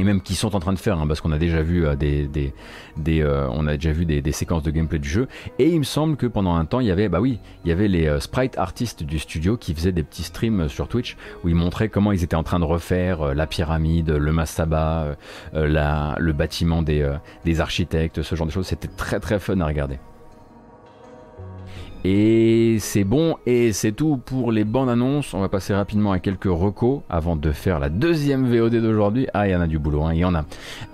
et même qui sont en train de faire, hein, parce qu'on a déjà vu euh, des, euh, on a déjà vu des, séquences de gameplay du jeu. Et il me semble que pendant un temps, il y avait, bah oui, il y avait les euh, sprite artistes du studio qui faisaient des petits streams sur Twitch où ils montraient comment ils étaient en train de refaire la pyramide, le mastaba, la, le bâtiment des architectes, ce genre de choses. C'était très très fun à regarder. Et c'est bon et c'est tout pour les bandes annonces. On va passer rapidement à quelques recos avant de faire la deuxième VOD d'aujourd'hui. Ah, il y en a du boulot, hein, il y en a.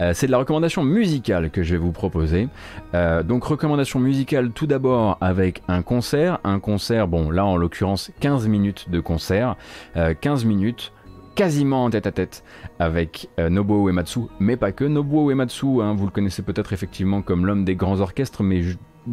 Euh, c'est de la recommandation musicale que je vais vous proposer. Euh, donc recommandation musicale tout d'abord avec un concert. Un concert, bon là en l'occurrence 15 minutes de concert. 15 euh, minutes quasiment en tête à tête avec Nobuo Uematsu, mais pas que. Nobuo Uematsu, hein, vous le connaissez peut-être effectivement comme l'homme des grands orchestres, mais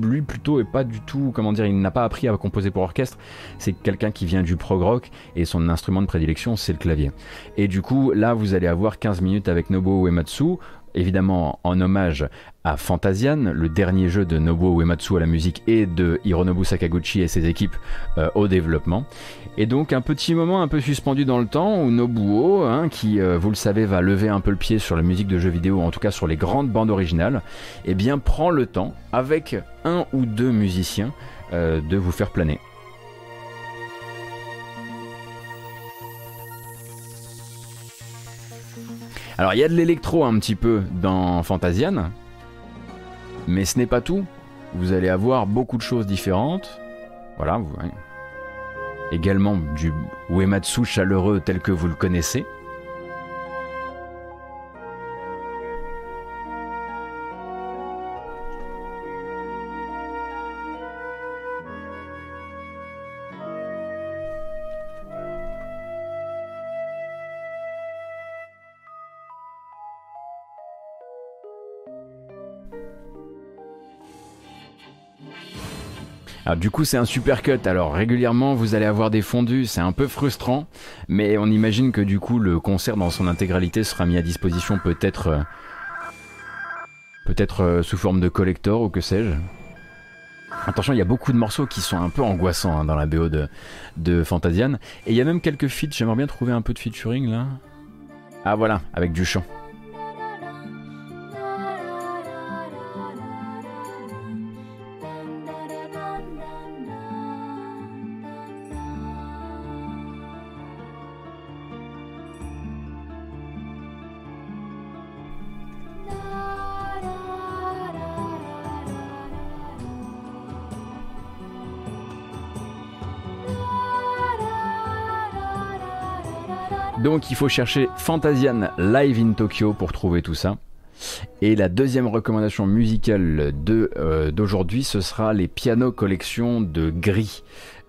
lui plutôt est pas du tout, comment dire, il n'a pas appris à composer pour orchestre. C'est quelqu'un qui vient du prog rock et son instrument de prédilection c'est le clavier. Et du coup là vous allez avoir 15 minutes avec Nobuo Uematsu évidemment en hommage à Fantasian, le dernier jeu de Nobuo Uematsu à la musique et de Hironobu Sakaguchi et ses équipes euh, au développement. Et donc un petit moment un peu suspendu dans le temps où Nobuo, hein, qui euh, vous le savez va lever un peu le pied sur la musique de jeux vidéo, en tout cas sur les grandes bandes originales, eh bien prend le temps avec un ou deux musiciens euh, de vous faire planer. Alors il y a de l'électro un petit peu dans Fantasian, mais ce n'est pas tout. Vous allez avoir beaucoup de choses différentes. Voilà, vous. Également du Uematsu chaleureux tel que vous le connaissez. Alors, du coup, c'est un super cut. Alors, régulièrement, vous allez avoir des fondus. C'est un peu frustrant. Mais on imagine que du coup, le concert dans son intégralité sera mis à disposition peut-être. Euh, peut-être euh, sous forme de collector ou que sais-je. Attention, il y a beaucoup de morceaux qui sont un peu angoissants hein, dans la BO de, de Fantasian. Et il y a même quelques feats. J'aimerais bien trouver un peu de featuring là. Ah voilà, avec du chant. Donc il faut chercher Fantasian Live in Tokyo pour trouver tout ça. Et la deuxième recommandation musicale euh, d'aujourd'hui, ce sera les pianos collection de Gris.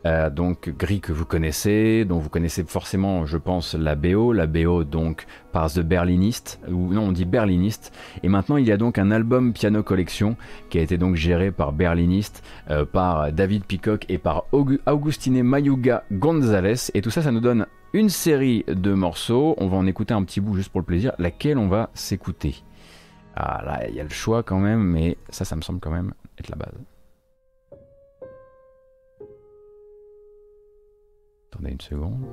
Euh, donc Gris que vous connaissez, dont vous connaissez forcément, je pense, la BO, la BO donc par The Berlinist, non on dit Berlinist, et maintenant il y a donc un album piano collection qui a été donc géré par Berlinist, euh, par David Peacock et par Augustine Mayuga Gonzalez, et tout ça ça nous donne une série de morceaux. On va en écouter un petit bout juste pour le plaisir. Laquelle on va s'écouter? Ah là, il y a le choix quand même, mais ça, ça me semble quand même être la base. Attendez une seconde.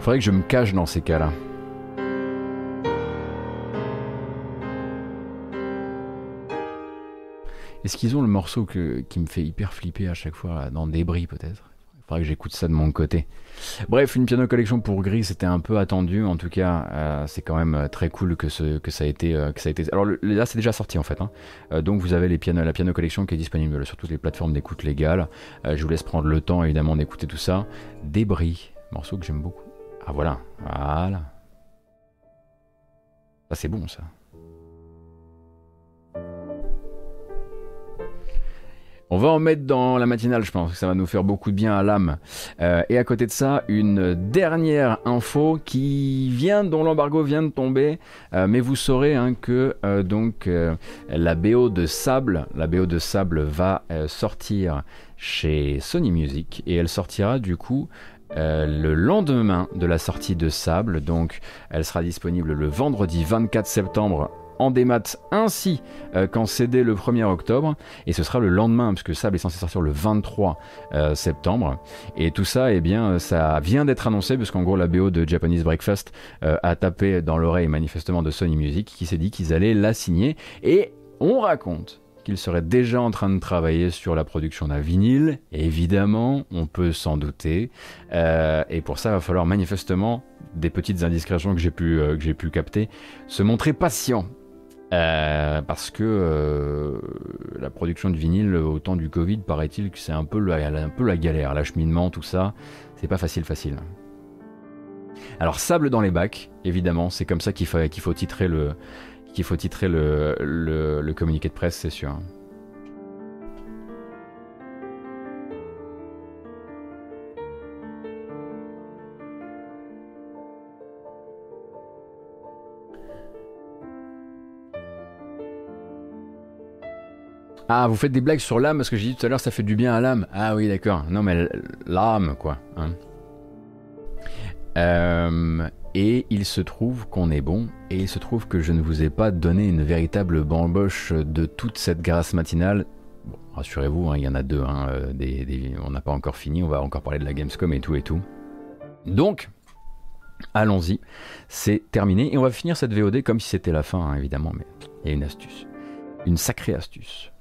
Faudrait que je me cache dans ces cas-là. Est-ce qu'ils ont le morceau qui me fait hyper flipper à chaque fois dans Débris peut-être? Faudrait que j'écoute ça de mon côté. Bref, une piano collection pour Gris, c'était un peu attendu. En tout cas, euh, c'est quand même euh, très cool euh, que ça a été. Alors là, c'est déjà sorti en fait. Hein. donc vous avez la piano collection qui est disponible sur toutes les plateformes d'écoute légales. je vous laisse prendre le temps évidemment d'écouter tout ça. Débris, morceau que j'aime beaucoup. Ah voilà, voilà. Ça c'est bon ça. On va en mettre dans la matinale, je pense que ça va nous faire beaucoup de bien à l'âme. Euh, et à côté de ça, une dernière info qui vient, dont l'embargo vient de tomber, euh, mais vous saurez hein, que euh, donc la BO de Sable, la BO de Sable va sortir chez Sony Music et elle sortira du coup euh, le lendemain de la sortie de Sable. Donc, elle sera disponible le vendredi 24 septembre en démat ainsi euh, qu'en CD le 1er octobre et ce sera le lendemain puisque Sable est censé sortir le 23 euh, septembre et tout ça eh bien ça vient d'être annoncé puisqu'en gros la BO de Japanese Breakfast a tapé dans l'oreille manifestement de Sony Music qui s'est dit qu'ils allaient la signer et on raconte qu'il serait déjà en train de travailler sur la production d'un vinyle. Évidemment, on peut s'en douter. Euh, et pour ça, il va falloir manifestement, des petites indiscrétions que j'ai pu, euh, pu capter, se montrer patient. Euh, parce que la production de vinyle au temps du Covid, paraît-il que c'est un, peu la, un peu la galère, l'acheminement, tout ça, c'est pas facile facile. Alors sable dans les bacs, évidemment, c'est comme ça qu'il faut, qu'il faut titrer le, qu'il faut titrer le, le, communiqué de presse, c'est sûr. Ah, vous faites des blagues sur l'âme parce que j'ai dit tout à l'heure ça fait du bien à l'âme. Ah oui, d'accord. Non, mais l'âme, quoi. Hein. Euh, Et il se trouve qu'on est bon, et il se trouve que je ne vous ai pas donné une véritable bamboche de toute cette grâce matinale. Rassurez-vous, hein, il y en a deux, hein, euh, on n'a pas encore fini, on va encore parler de la Gamescom et tout et tout. Donc, allons-y, c'est terminé, et on va finir cette VOD comme si c'était la fin, hein, évidemment, mais il y a une astuce, une sacrée astuce.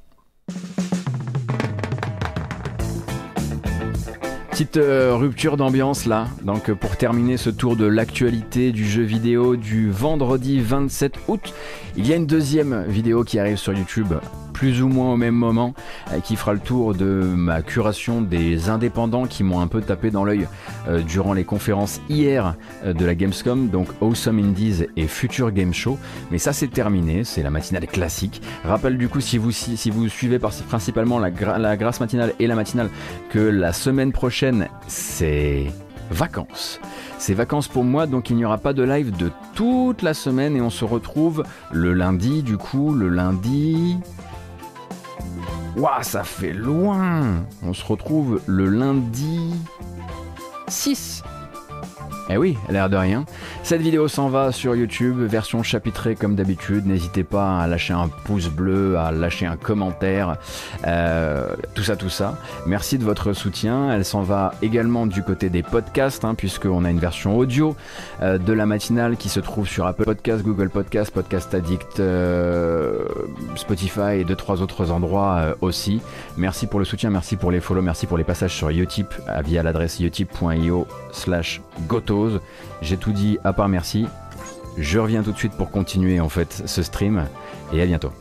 Petite euh, rupture d'ambiance là, donc euh, pour terminer ce tour de l'actualité du jeu vidéo du vendredi 27 août, il y a une deuxième vidéo qui arrive sur YouTube plus ou moins au même moment, euh, qui fera le tour de ma curation des indépendants qui m'ont un peu tapé dans l'œil euh, durant les conférences hier euh, de la Gamescom, donc Awesome Indies et Future Game Show. Mais ça c'est terminé, c'est la matinale classique. Rappel du coup si vous, si, vous suivez principalement la, la grâce matinale et la matinale que la semaine prochaine c'est vacances. C'est vacances pour moi, donc il n'y aura pas de live de toute la semaine et on se retrouve le lundi, du coup, le lundi Waouh, ça fait loin. On se retrouve le lundi 6 eh oui, l'air de rien. Cette vidéo s'en va sur YouTube, version chapitrée comme d'habitude. N'hésitez pas à lâcher un pouce bleu, à lâcher un commentaire, euh, tout ça, tout ça. Merci de votre soutien. Elle s'en va également du côté des podcasts, hein, puisqu'on a une version audio euh, de la matinale qui se trouve sur Apple Podcast, Google Podcast, Podcast Addict, euh, Spotify et deux trois autres endroits aussi. Merci pour le soutien, merci pour les follow, merci pour les passages sur Utip via l'adresse utip.io goto j'ai tout dit à part merci. Je reviens tout de suite pour continuer en fait ce stream et à bientôt.